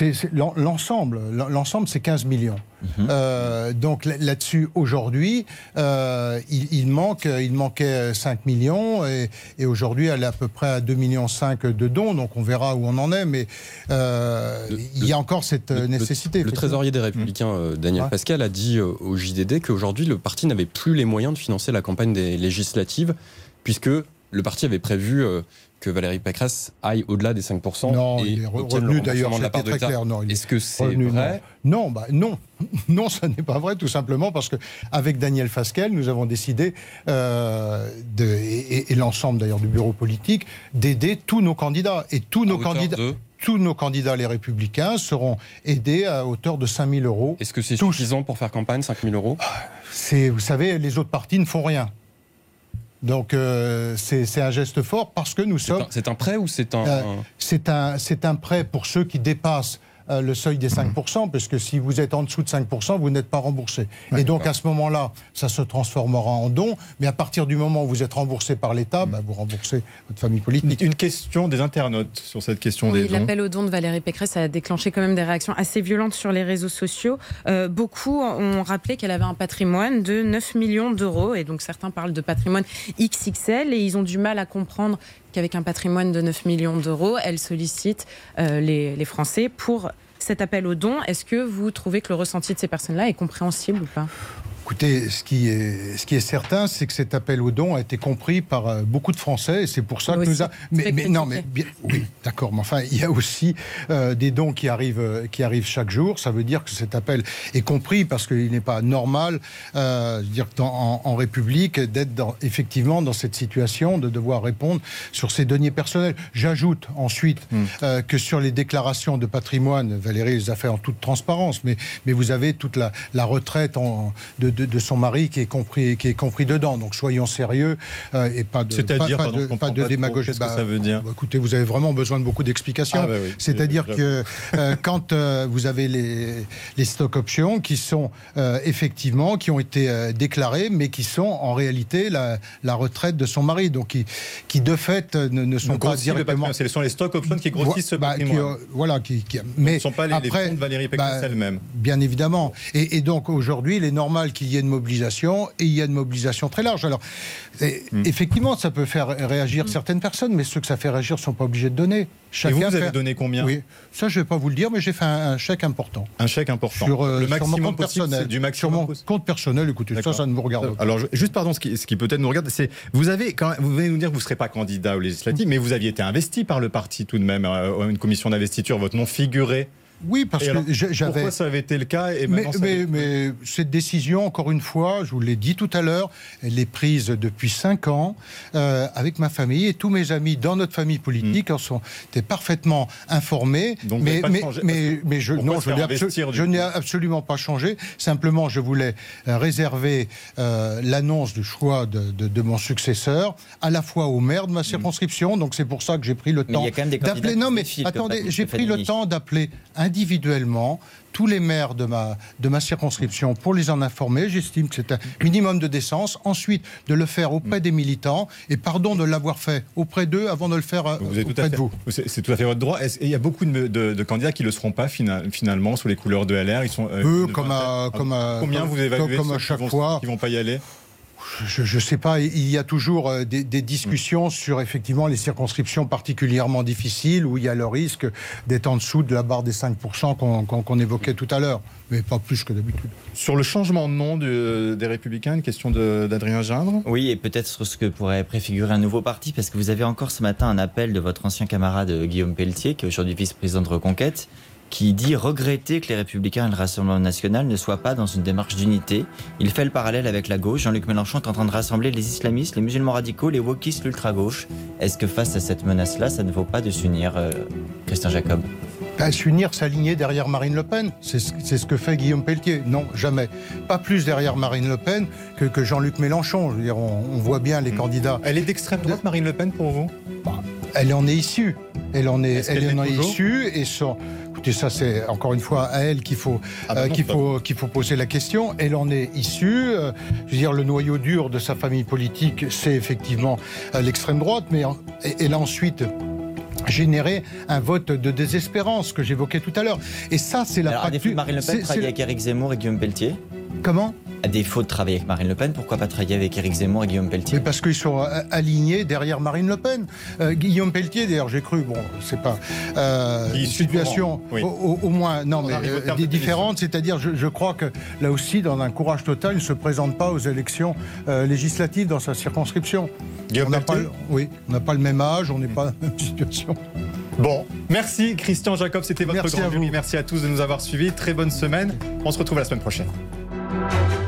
l'ensemble. L'en- L'ensemble, c'est 15 millions. Mhm. Euh, donc là- là-dessus, aujourd'hui, euh, il, il manque, il manquait 5 millions et, et aujourd'hui, elle est à peu près à 2 millions 5 de dons. Donc on verra où on en est, mais euh, Le- il y a encore cette Le- le- nécessité. Le, trésorier des Républicains, euh, Daniel Ouais. Pascal, a dit au JDD qu'aujourd'hui, le parti n'avait plus les moyens de financer la campagne des législatives, puisque le parti avait prévu euh, que Valérie Pécresse aille au-delà des 5%. Non, et il est obtienne d'ailleurs, de la part de l'État. Est-ce que c'est vrai? non. Non, bah, non, [laughs] non, ça n'est pas vrai, tout simplement parce que avec Daniel Fasquelle, nous avons décidé, euh, de, et, l'ensemble d'ailleurs du bureau politique, d'aider tous nos candidats et tous à nos candidats. de- Tous nos candidats, les républicains, seront aidés à hauteur de 5 000 euros. Est-ce que c'est suffisant pour faire campagne, 5 000 euros? C'est, vous savez, les autres partis ne font rien. Donc euh, c'est un geste fort parce que nous sommes C'est un prêt ou c'est un... Euh, c'est un, c'est un prêt pour ceux qui dépassent euh, le seuil des 5%, parce que si vous êtes en dessous de 5%, vous n'êtes pas remboursé. et donc à ce moment-là, ça se transformera en don, mais à partir du moment où vous êtes remboursé par l'État, bah, vous remboursez votre famille politique. Une question des internautes sur cette question Oui, des dons. l'appel aux dons de Valérie Pécresse a déclenché quand même des réactions assez violentes sur les réseaux sociaux. Euh, beaucoup ont rappelé qu'elle avait un patrimoine de 9 millions d'euros, et donc certains parlent de patrimoine XXL, et ils ont du mal à comprendre qu'avec un patrimoine de 9 millions d'euros, elle sollicite euh, les, les Français pour cet appel aux dons. Est-ce que vous trouvez que le ressenti de ces personnes-là est compréhensible ou pas? Écoutez, ce qui est, ce qui est certain, c'est que cet appel aux dons a été compris par euh, beaucoup de Français, et c'est pour ça que nous a... Mais, non, mais bien, oui, d'accord, mais enfin, il y a aussi euh, des dons qui arrivent, euh, qui arrivent chaque jour. Ça veut dire que cet appel est compris parce qu'il n'est pas normal, euh, je veux dire, en, en République, d'être dans- effectivement dans cette situation de devoir répondre sur ses deniers personnels. J'ajoute ensuite euh, que sur les déclarations de patrimoine, Valérie les a fait en toute transparence, mais, mais vous avez toute la, la retraite en- de, de- de son mari qui est compris, qui est compris dedans. Donc soyons sérieux euh, et pas de, C'est-à-dire, pas, de, pas pas démagogie. Qu'est-ce que ça veut dire bah, Écoutez, vous avez vraiment besoin de beaucoup d'explications. Ah, bah oui. C'est-à-dire que euh, quand euh, vous avez les, les stock options qui sont effectivement, qui ont été déclarés, mais qui sont en réalité la, la retraite de son mari, donc qui, qui de fait ne, ne sont Donc, pas directement. Ce sont les stock options qui grossissent ce Bah, qui, voilà, qui, qui- mais Ce ne sont pas les, les après, fonds de Valérie Pécresse bah, elle-même. Bien évidemment. Et, et donc aujourd'hui, il est normal qu'il y ait une mobilisation et il y a une mobilisation très large. Alors, et- Hmm. effectivement, ça peut faire réagir certaines personnes, mais ceux que ça fait réagir ne sont pas obligés de donner. Et Chacun vous, vous avez fait- donné combien? Oui, ça je ne vais pas vous le dire, mais j'ai fait un, un chèque important. Un chèque important. Sur, euh, le sur maximum mon compte possible, personnel. du sur maximum mon possible. compte personnel, écoutez, ça, ça ne me regarde pas. Alors, je- juste pardon, ce qui, ce qui peut-être nous regarde, c'est vous avez quand même- vous venez nous dire que vous ne serez pas candidat aux législatives, mais vous aviez été investi par le parti tout de même, euh, une commission d'investiture. Votre nom figurait Oui, parce Et que j'avais. Pourquoi ça avait été le cas et Mais, ça mais- cette décision, encore une fois, je vous l'ai dit tout à l'heure, elle est prise depuis cinq ans euh, avec ma famille et tous mes amis dans notre famille politique en sont étaient parfaitement informés. Donc, vous mais, mais, changé, mais, mais je, non, je n'ai absolu- je absolument pas changé. Simplement, je voulais euh, réserver euh, l'annonce du choix de, de- de mon successeur à la fois au maire de ma circonscription. Donc c'est pour ça que j'ai pris le temps y a quand même des candidats d'appeler. Non, mais attendez, j'ai pris le temps d'appeler individuellement tous les maires de ma, de ma circonscription pour les en informer. J'estime que c'est un minimum de décence. Ensuite, de le faire auprès des militants. Et pardon de l'avoir fait auprès d'eux avant de le faire euh, Vous auprès de vous. c'est tout à fait votre droit. Et il y a beaucoup de, de- de candidats qui ne le seront pas fina- finalement sous les couleurs de LR. Ils sont euh, Eux, comme à- comme à- combien comme- vous évaluez comme à ceux qui chaque vont- fois? qui vont pas y aller? Je ne sais pas, il y a toujours euh, des, des discussions sur effectivement les circonscriptions particulièrement difficiles où il y a le risque d'être en dessous de la barre des 5% qu'on évoquait tout à l'heure, mais pas plus que d'habitude. Sur le changement de nom de- des Républicains, une question d'Adrien Gindre? Oui, et peut-être sur ce que pourrait préfigurer un nouveau parti, parce que vous avez encore ce matin un appel de votre ancien camarade euh, Guillaume Pelletier, qui est aujourd'hui vice-président de Reconquête, qui dit regretter que les Républicains et le Rassemblement national ne soient pas dans une démarche d'unité. Il fait le parallèle avec la gauche. Jean-Luc Mélenchon est en train de rassembler les islamistes, les musulmans radicaux, les wokistes, l'ultra-gauche. Est-ce que face à cette menace-là, ça ne vaut pas de s'unir, euh, Christian Jacob? À s'unir, s'aligner derrière Marine Le Pen, c'est ce, c'est ce que fait Guillaume Pelletier. Non, jamais. Pas plus derrière Marine Le Pen que, que Jean-Luc Mélenchon. Je veux dire, on, on voit bien les candidats. Elle est d'extrême droite, Marine Le Pen, pour vous? Elle en est issue. Elle en est, elle en est issue et son. Écoutez, ça c'est encore une fois à elle qu'il faut Ah bah euh, non, qu'il faut qu'il faut poser la question. Elle en est issue. euh, je veux dire, le noyau dur de sa famille politique, c'est effectivement euh, l'extrême droite, mais elle a ensuite généré un vote de désespérance que j'évoquais tout à l'heure. Et ça, c'est la Alors, fracture. Marine Le Pen, travailler avec Éric Zemmour et Guillaume Pelletier Comment À défaut de travailler avec Marine Le Pen, pourquoi pas travailler avec Éric Zemmour et Guillaume Pelletier? Mais parce qu'ils sont euh, alignés derrière Marine Le Pen. Euh, Guillaume Pelletier, d'ailleurs, j'ai cru, bon, c'est pas euh, une situation oui. au, au- au moins, non, On mais euh, des différentes, c'est-à-dire, je, je crois que là aussi, dans un courage total, il ne se présente pas aux élections euh, législatives dans sa circonscription. Guillaume On n'a pas, Pelletier le- oui, on n'a pas le même âge, on n'est pas dans la même situation. Bon, merci Christian Jacob, c'était votre Merci grand à vous. jury. Merci à tous de nous avoir suivis. Très bonne semaine. On se retrouve la semaine prochaine. Thank you.